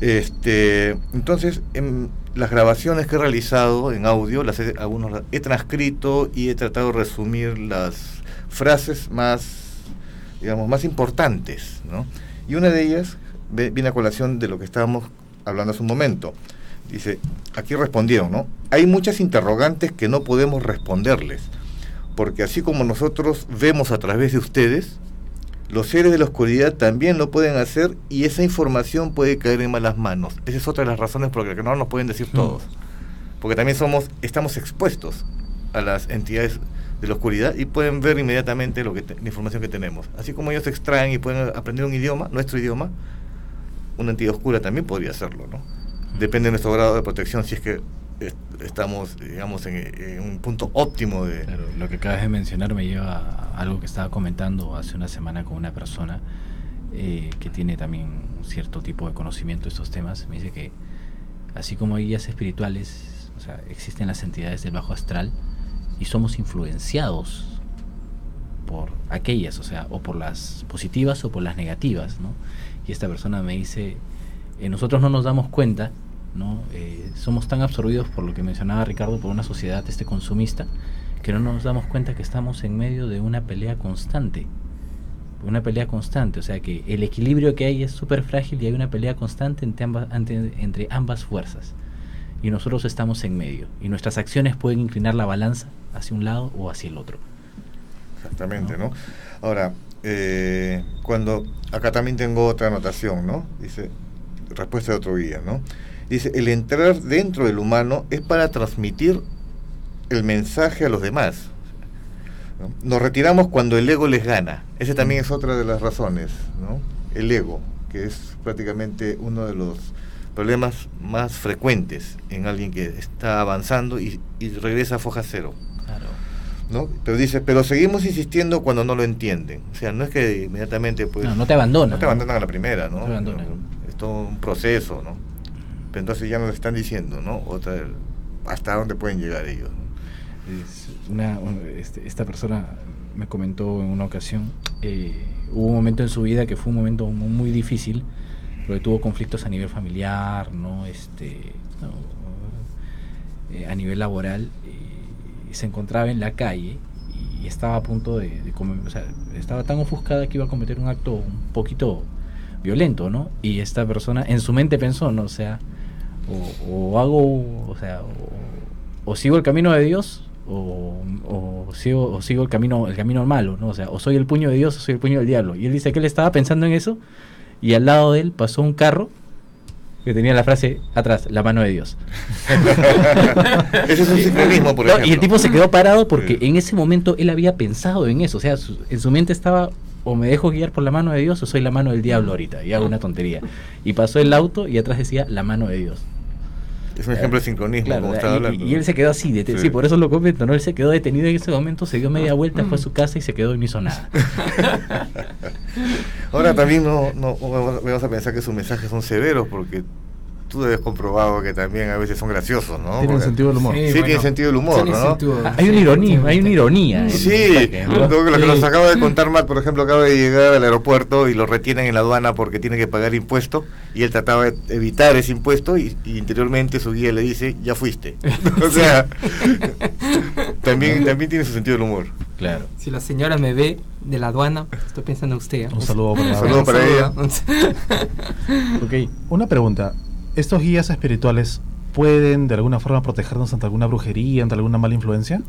Este, entonces, en las grabaciones que he realizado en audio, las he, transcrito y he tratado de resumir las frases más, digamos, más importantes, ¿no? Y una de ellas viene a colación de lo que estábamos hablando hace un momento. Dice, aquí respondieron, ¿no? Hay muchas interrogantes que no podemos responderles, porque así como nosotros vemos a través de ustedes, los seres de la oscuridad también lo pueden hacer y esa información puede caer en malas manos. Esa es otra de las razones por las que no nos pueden decir mm. todos. Porque también somos, estamos expuestos a las entidades de la oscuridad y pueden ver inmediatamente lo que la información que tenemos. Así como ellos extraen y pueden aprender un idioma, nuestro idioma, una entidad oscura también podría hacerlo, ¿no? Depende de nuestro grado de protección, si es que estamos, digamos, en, un punto óptimo de... lo que acabas de mencionar me lleva a algo que estaba comentando hace una semana con una persona eh, que tiene también un cierto tipo de conocimiento de estos temas. Me dice que así como hay guías espirituales, o sea, existen las entidades del bajo astral y somos influenciados por aquellas, o sea, o por las positivas o por las negativas, ¿no? Y esta persona me dice, eh, nosotros no nos damos cuenta ¿no? Eh, somos tan absorbidos por lo que mencionaba Ricardo, por una sociedad este consumista, que no nos damos cuenta que estamos en medio de una pelea constante. Una pelea constante, o sea que el equilibrio que hay es súper frágil y hay una pelea constante entre ambas, entre ambas fuerzas. Y nosotros estamos en medio. Y nuestras acciones pueden inclinar la balanza hacia un lado o hacia el otro. Exactamente, ¿no? Ahora, eh, cuando acá también tengo otra anotación, ¿no? Dice, respuesta de otro guía, ¿no? Dice, el entrar dentro del humano es para transmitir el mensaje a los demás. Nos retiramos cuando el ego les gana. Esa también es otra de las razones, ¿no? El ego, que es prácticamente uno de los problemas más frecuentes en alguien que está avanzando y, y regresa a foja cero. Claro. ¿no? Pero dice, pero seguimos insistiendo cuando no lo entienden. O sea, no es que inmediatamente pues... No, no te abandonan. No te abandonan a la primera, ¿no? No te abandonan. Es todo un proceso, ¿no? Entonces ya nos están diciendo, ¿no? Otra, hasta dónde pueden llegar ellos. ¿no? Este, esta persona me comentó en una ocasión, eh, hubo un momento en su vida que fue un momento mu- muy difícil, porque tuvo conflictos a nivel familiar, ¿no? Este, no, eh, a nivel laboral, y se encontraba en la calle y estaba a punto de, de o sea, estaba tan ofuscada que iba a cometer un acto un poquito violento, ¿no? Y esta persona en su mente pensó, ¿no? O sea, o, o hago, o sea, o, o sigo el camino de Dios o, o sigo, o sigo el camino, el camino malo, ¿no? O sea, o soy el puño de Dios o soy el puño del diablo. Y él dice que él estaba pensando en eso y al lado de él pasó un carro que tenía la frase atrás, la mano de Dios. Ese es un sincronismo, por No, ejemplo. y el tipo se quedó parado porque Sí. en ese momento él había pensado en eso. O sea, su- en su mente estaba o me dejo guiar por la mano de Dios o soy la mano del diablo ahorita y hago una tontería. Y pasó el auto y atrás decía la mano de Dios. Es un ejemplo de sincronismo, Claro, como estaba y, hablando. y él se quedó así, Sí. sí. por eso lo comento, ¿no? Él se quedó detenido en ese momento, se dio media vuelta, fue a su casa y se quedó y no hizo nada. Ahora también no, no vamos a pensar que sus mensajes son severos porque tú debes comprobado que también a veces son graciosos, ¿no? Tienen sentido del humor. Sí, tiene sentido del humor, ¿no? sentido. Hay una ironía, hay una ironía. Sí, lo que Sí. nos acaba de contar Matt, por ejemplo, acaba de llegar al aeropuerto y lo retienen en la aduana porque tiene que pagar impuesto y él trataba de evitar ese impuesto y, y interiormente su guía le dice, ya fuiste. o sea, también, también tiene su sentido del humor. Claro. Si la señora me ve de la aduana, estoy pensando en usted. ¿eh? Un saludo para Un saludo para ella. Ok. Una pregunta. ¿Estos guías espirituales pueden de alguna forma protegernos ante alguna brujería, ante alguna mala influencia?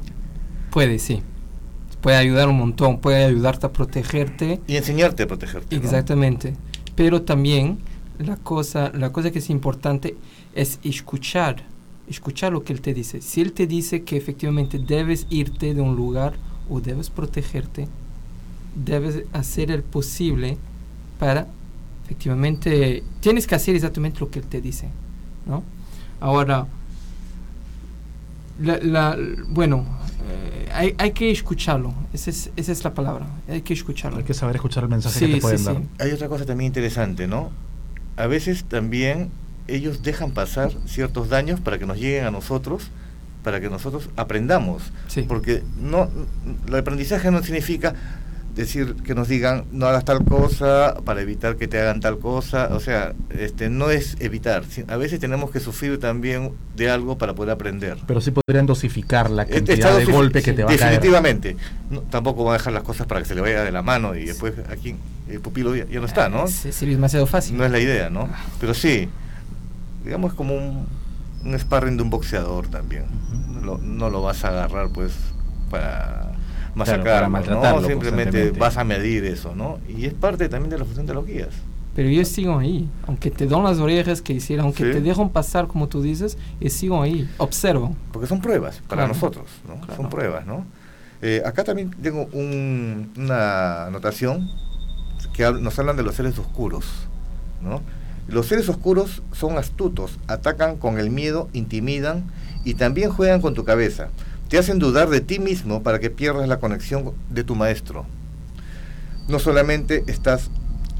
Puede, sí. Puede ayudar un montón, puede ayudarte a protegerte. Y enseñarte a protegerte. ¿no? Exactamente. Pero también la cosa, la cosa que es importante es escuchar, escuchar lo que él te dice. Si él te dice que efectivamente debes irte de un lugar o debes protegerte, debes hacer el posible para efectivamente tienes que hacer exactamente lo que él te dice, ¿no? Ahora la, la- bueno, eh, hay, hay que escucharlo. Esa es, esa es la palabra. Hay que escucharlo. Hay que saber escuchar el mensaje Sí, que te sí, pueden sí. dar. Hay otra cosa también interesante, ¿no? A veces también ellos dejan pasar ciertos daños para que nos lleguen a nosotros, para que nosotros aprendamos. Sí. Porque no, el aprendizaje no significa decir que nos digan no hagas tal cosa para evitar que te hagan tal cosa, o sea, este no es evitar, a veces tenemos que sufrir también de algo para poder aprender. Pero sí podrían dosificar la Este cantidad de estado golpe que te va a caer. Definitivamente. No, tampoco va a dejar las cosas para que se le vaya de la mano y después aquí el pupilo ya, ya no está, ¿no? Sí, sí, es demasiado fácil. No es la idea, ¿no? Pero sí, digamos como un, un sparring de un boxeador también. No lo, no lo vas a agarrar pues para masacrarlo, para ¿no? Simplemente vas a medir eso, ¿no? Y es parte también de la función de los guías. Pero ellos siguen ahí. Aunque te dan las orejas que hicieron, aunque Sí. te dejan pasar como tú dices, ellos siguen ahí. Observan. Porque son pruebas para Claro. nosotros, ¿no? Claro. Son pruebas, ¿no? Eh, acá también tengo un- una anotación que hab- nos hablan de los seres oscuros, ¿no? Los seres oscuros son astutos, atacan con el miedo, intimidan y también juegan con tu cabeza. Te hacen dudar de ti mismo para que pierdas la conexión de tu maestro. No solamente estás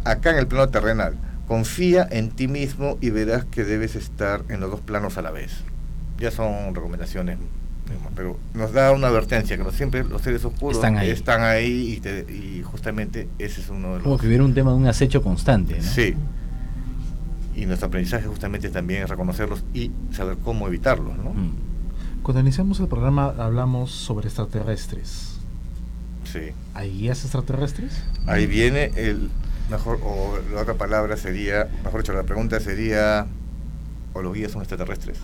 acá en el plano terrenal, confía en ti mismo y verás que debes estar en los dos planos a la vez. Ya son recomendaciones, pero nos da una advertencia que no siempre los seres oscuros Están ahí. están ahí y, te- y justamente ese es uno de los... Como que hubiera un tema de un acecho constante, ¿no? Sí. Y nuestro aprendizaje justamente también es reconocerlos y saber cómo evitarlos, ¿no? Mm. Cuando iniciamos el programa hablamos sobre extraterrestres. Sí. ¿Hay guías extraterrestres? Ahí viene el mejor, o la otra palabra sería, mejor dicho, la pregunta sería, ¿o los guías son extraterrestres?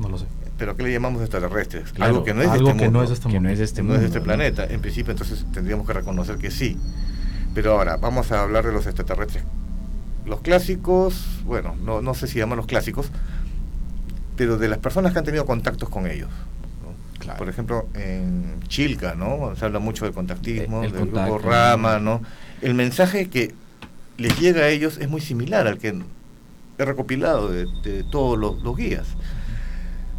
No lo sé. ¿Pero qué le llamamos extraterrestres? Claro, algo que no es algo de este que no mundo. es de este que no mundo. es de este no es de mundo, este ¿no? planeta. En principio, entonces tendríamos que reconocer que sí. Pero ahora, vamos a hablar de los extraterrestres. Los clásicos, bueno, no, no sé si llaman los clásicos, pero de las personas que han tenido contactos con ellos. ¿no? Claro. Por ejemplo, en Chilca, ¿no? Se habla mucho del contactismo, El del grupo Rama, ¿no? El mensaje que les llega a ellos es muy similar al que he recopilado de, de todos los, los guías.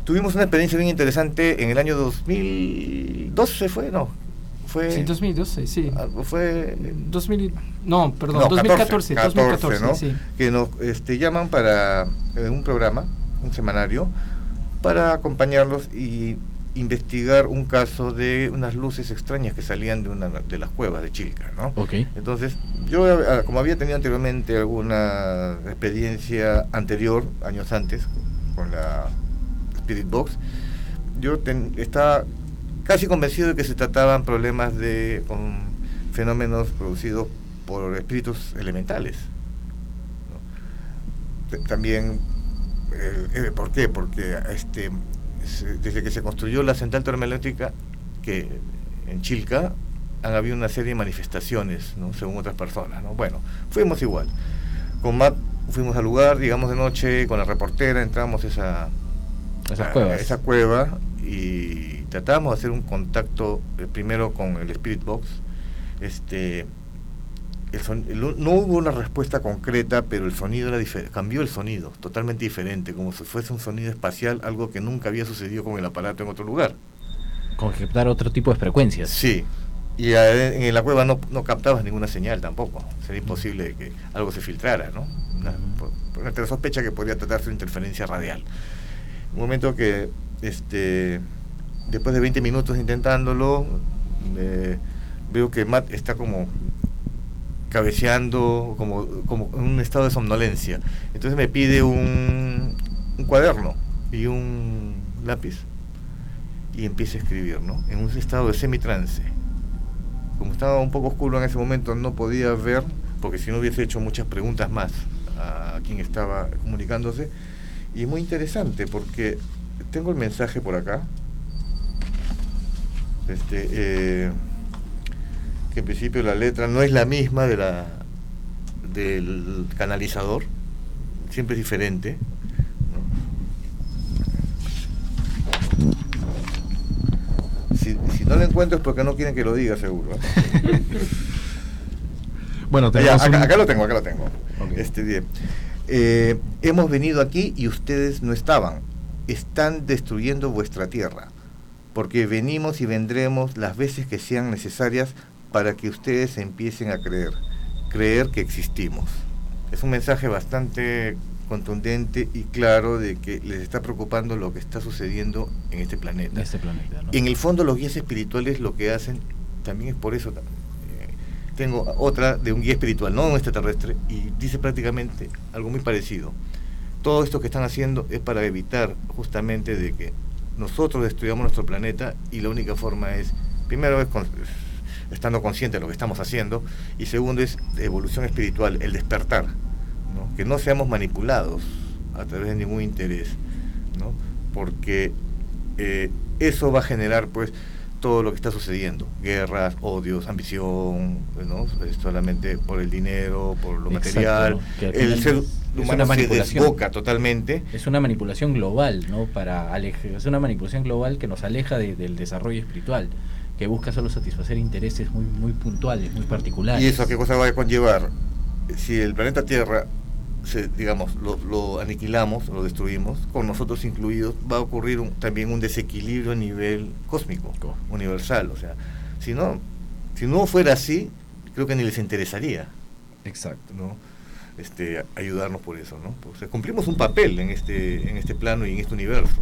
Tuvimos una experiencia bien interesante en el año 2012, ¿fue? No, fue... Sí, 2012, sí. ah, Fue... 2000, no, perdón, no, 2014, 14, 2014, ¿no? sí. Que nos este, llaman para eh, un programa, un semanario, para acompañarlos y investigar un caso de unas luces extrañas que salían de una de las cuevas de Chilca, ¿no? Ok. Entonces, yo ah, como había tenido anteriormente alguna experiencia anterior, años antes, con la Spirit Box, yo ten- estaba casi convencido de que se trataban problemas de con fenómenos producidos por espíritus elementales. También, eh, eh, ¿por qué? Porque este, se- desde que se construyó la central termoeléctrica, que en Chilca han habido una serie de manifestaciones, ¿no? según otras personas. ¿no? Bueno, fuimos igual. Con Matt fuimos al lugar, llegamos de noche, con la reportera entramos a esa, Esas a esa cueva y tratamos de hacer un contacto eh, primero con el Spirit Box. Este, el son- el- no hubo una respuesta concreta, pero el sonido era cambió el sonido, totalmente diferente, como si fuese un sonido espacial, algo que nunca había sucedido con el aparato en otro lugar. Con captar otro tipo de frecuencias. Sí, y en la cueva no, no captabas ninguna señal tampoco, sería imposible que algo se filtrara, ¿no? Una- por- por sospecha que podría tratarse de interferencia radial. Un momento que, este, después de 20 minutos intentándolo, eh, veo que Matt está como cabeceando, como, como en un estado de somnolencia. Entonces me pide un, un cuaderno y un lápiz y empieza a escribir, ¿no? En un estado de semitrance. Como estaba un poco oscuro en ese momento, no podía ver, porque si no hubiese hecho muchas preguntas más a quien estaba comunicándose. Y es muy interesante porque tengo el mensaje por acá. Este, eh, que en principio la letra no es la misma de la del canalizador, siempre es diferente. Si, si no lo encuentro es porque no quieren que lo diga, seguro. Bueno, tenemos acá, un- acá lo tengo, acá lo tengo. Este, bien. Eh, hemos venido aquí y ustedes no estaban. Están destruyendo vuestra tierra. Porque venimos y vendremos las veces que sean necesarias para que ustedes empiecen a creer. Creer que existimos. Es un mensaje bastante contundente y claro de que les está preocupando lo que está sucediendo en este planeta. este planeta. ¿no? En el fondo los guías espirituales lo que hacen, también es por eso, eh, tengo otra de un guía espiritual, no un extraterrestre, y dice prácticamente algo muy parecido. Todo esto que están haciendo es para evitar justamente de que nosotros destruyamos nuestro planeta y la única forma es, primero es con- estando consciente de lo que estamos haciendo y segundo es evolución espiritual, el despertar, ¿no? que no seamos manipulados a través de ningún interés, ¿no? porque eh, eso va a generar pues todo lo que está sucediendo, guerras, odios, ambición, ¿no? Solamente por el dinero, por lo Exacto, material, el ser humano se desboca totalmente Es una manipulación global, ¿no? Para alejar, es una manipulación global que nos aleja de- del desarrollo espiritual, que busca solo satisfacer intereses muy muy puntuales, muy particulares. ¿Y eso qué cosa va a conllevar? Si el planeta Tierra, se, digamos, lo, lo aniquilamos, lo destruimos, con nosotros incluidos, va a ocurrir un- también un desequilibrio a nivel cósmico, Co- universal. O sea, si no, si no fuera así, creo que ni les interesaría, Exacto. ¿no? Este, ayudarnos por eso, ¿no? Pues, cumplimos un papel en este, en este plano y en este universo.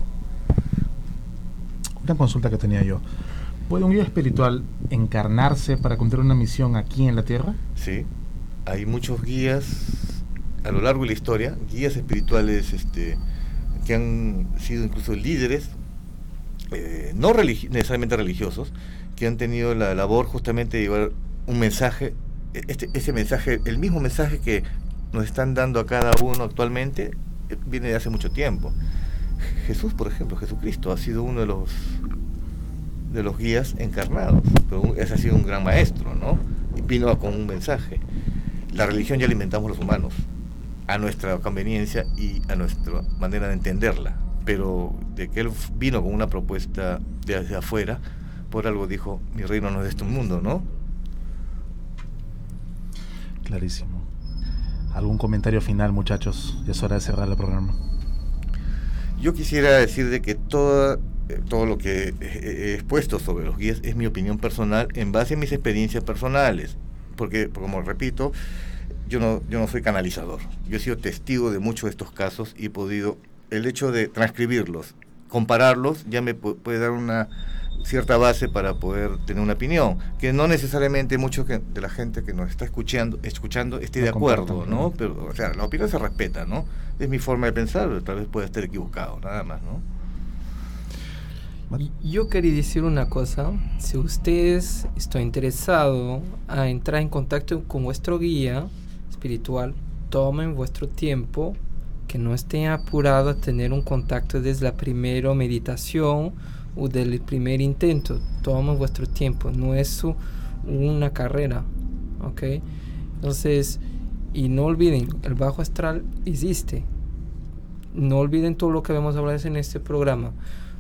Una consulta que tenía yo. ¿Puede un guía espiritual encarnarse para cumplir una misión aquí en la Tierra? Sí, hay muchos guías a lo largo de la historia, guías espirituales este, que han sido incluso líderes, eh, no necesariamente religiosos, que han tenido la labor justamente de llevar un mensaje, e- este, ese mensaje, el mismo mensaje que nos están dando a cada uno actualmente, eh, viene de hace mucho tiempo. Jesús, por ejemplo, Jesucristo ha sido uno de los de los guías encarnados, pero ese ha sido un gran maestro, ¿no? Y vino con un mensaje. La religión ya la inventamos los humanos, a nuestra conveniencia y a nuestra manera de entenderla, pero de que él vino con una propuesta de hacia afuera, por algo dijo, mi reino no es de este mundo, ¿no? Clarísimo. ¿Algún comentario final, muchachos? Ya es hora de cerrar el programa. Yo quisiera decir de que toda, todo lo que he expuesto sobre los guías es mi opinión personal en base a mis experiencias personales. Porque, como repito, yo no, yo no soy canalizador. Yo he sido testigo de muchos de estos casos y he podido, el hecho de transcribirlos, compararlos, ya me puede dar una cierta base para poder tener una opinión, que no necesariamente mucho de la gente que nos está escuchando, escuchando esté de acuerdo, ¿no? Pero, o sea, la opinión se respeta, ¿no? Es mi forma de pensar, tal vez pueda estar equivocado, nada más, ¿no? Yo quería decir una cosa, si ustedes están interesados a entrar en contacto con vuestro guía espiritual, tomen vuestro tiempo, que no estén apurados a tener un contacto desde la primera meditación o del primer intento. Tomen vuestro tiempo, no es una carrera, ¿ok? Entonces, y no olviden, el bajo astral existe. No olviden todo lo que vamos a hablar en este programa.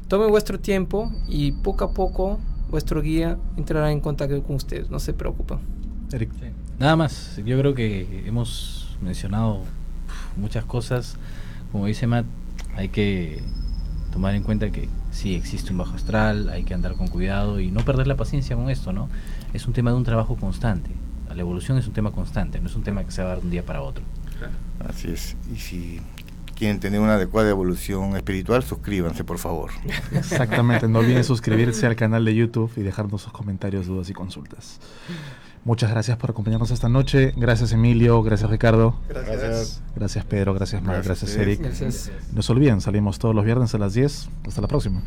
Tomen vuestro tiempo y poco a poco vuestro guía entrará en contacto con ustedes, no se preocupen. Eric. Nada más, yo creo que hemos mencionado muchas cosas. Como dice Matt, hay que tomar en cuenta que sí existe un bajo astral, hay que andar con cuidado y no perder la paciencia con esto, ¿no? Es un tema de un trabajo constante. La evolución es un tema constante, no es un tema que se va a dar de un día para otro. Así es. Y si quieren tener una adecuada evolución espiritual, suscríbanse, por favor. Exactamente, no olviden suscribirse al canal de YouTube y dejarnos sus comentarios, dudas y consultas. Muchas gracias por acompañarnos esta noche. Gracias Emilio, gracias Ricardo. Gracias. Gracias Pedro, gracias Mar, gracias, Eric. Gracias. No se olviden, salimos todos los viernes a las 10. Hasta la próxima.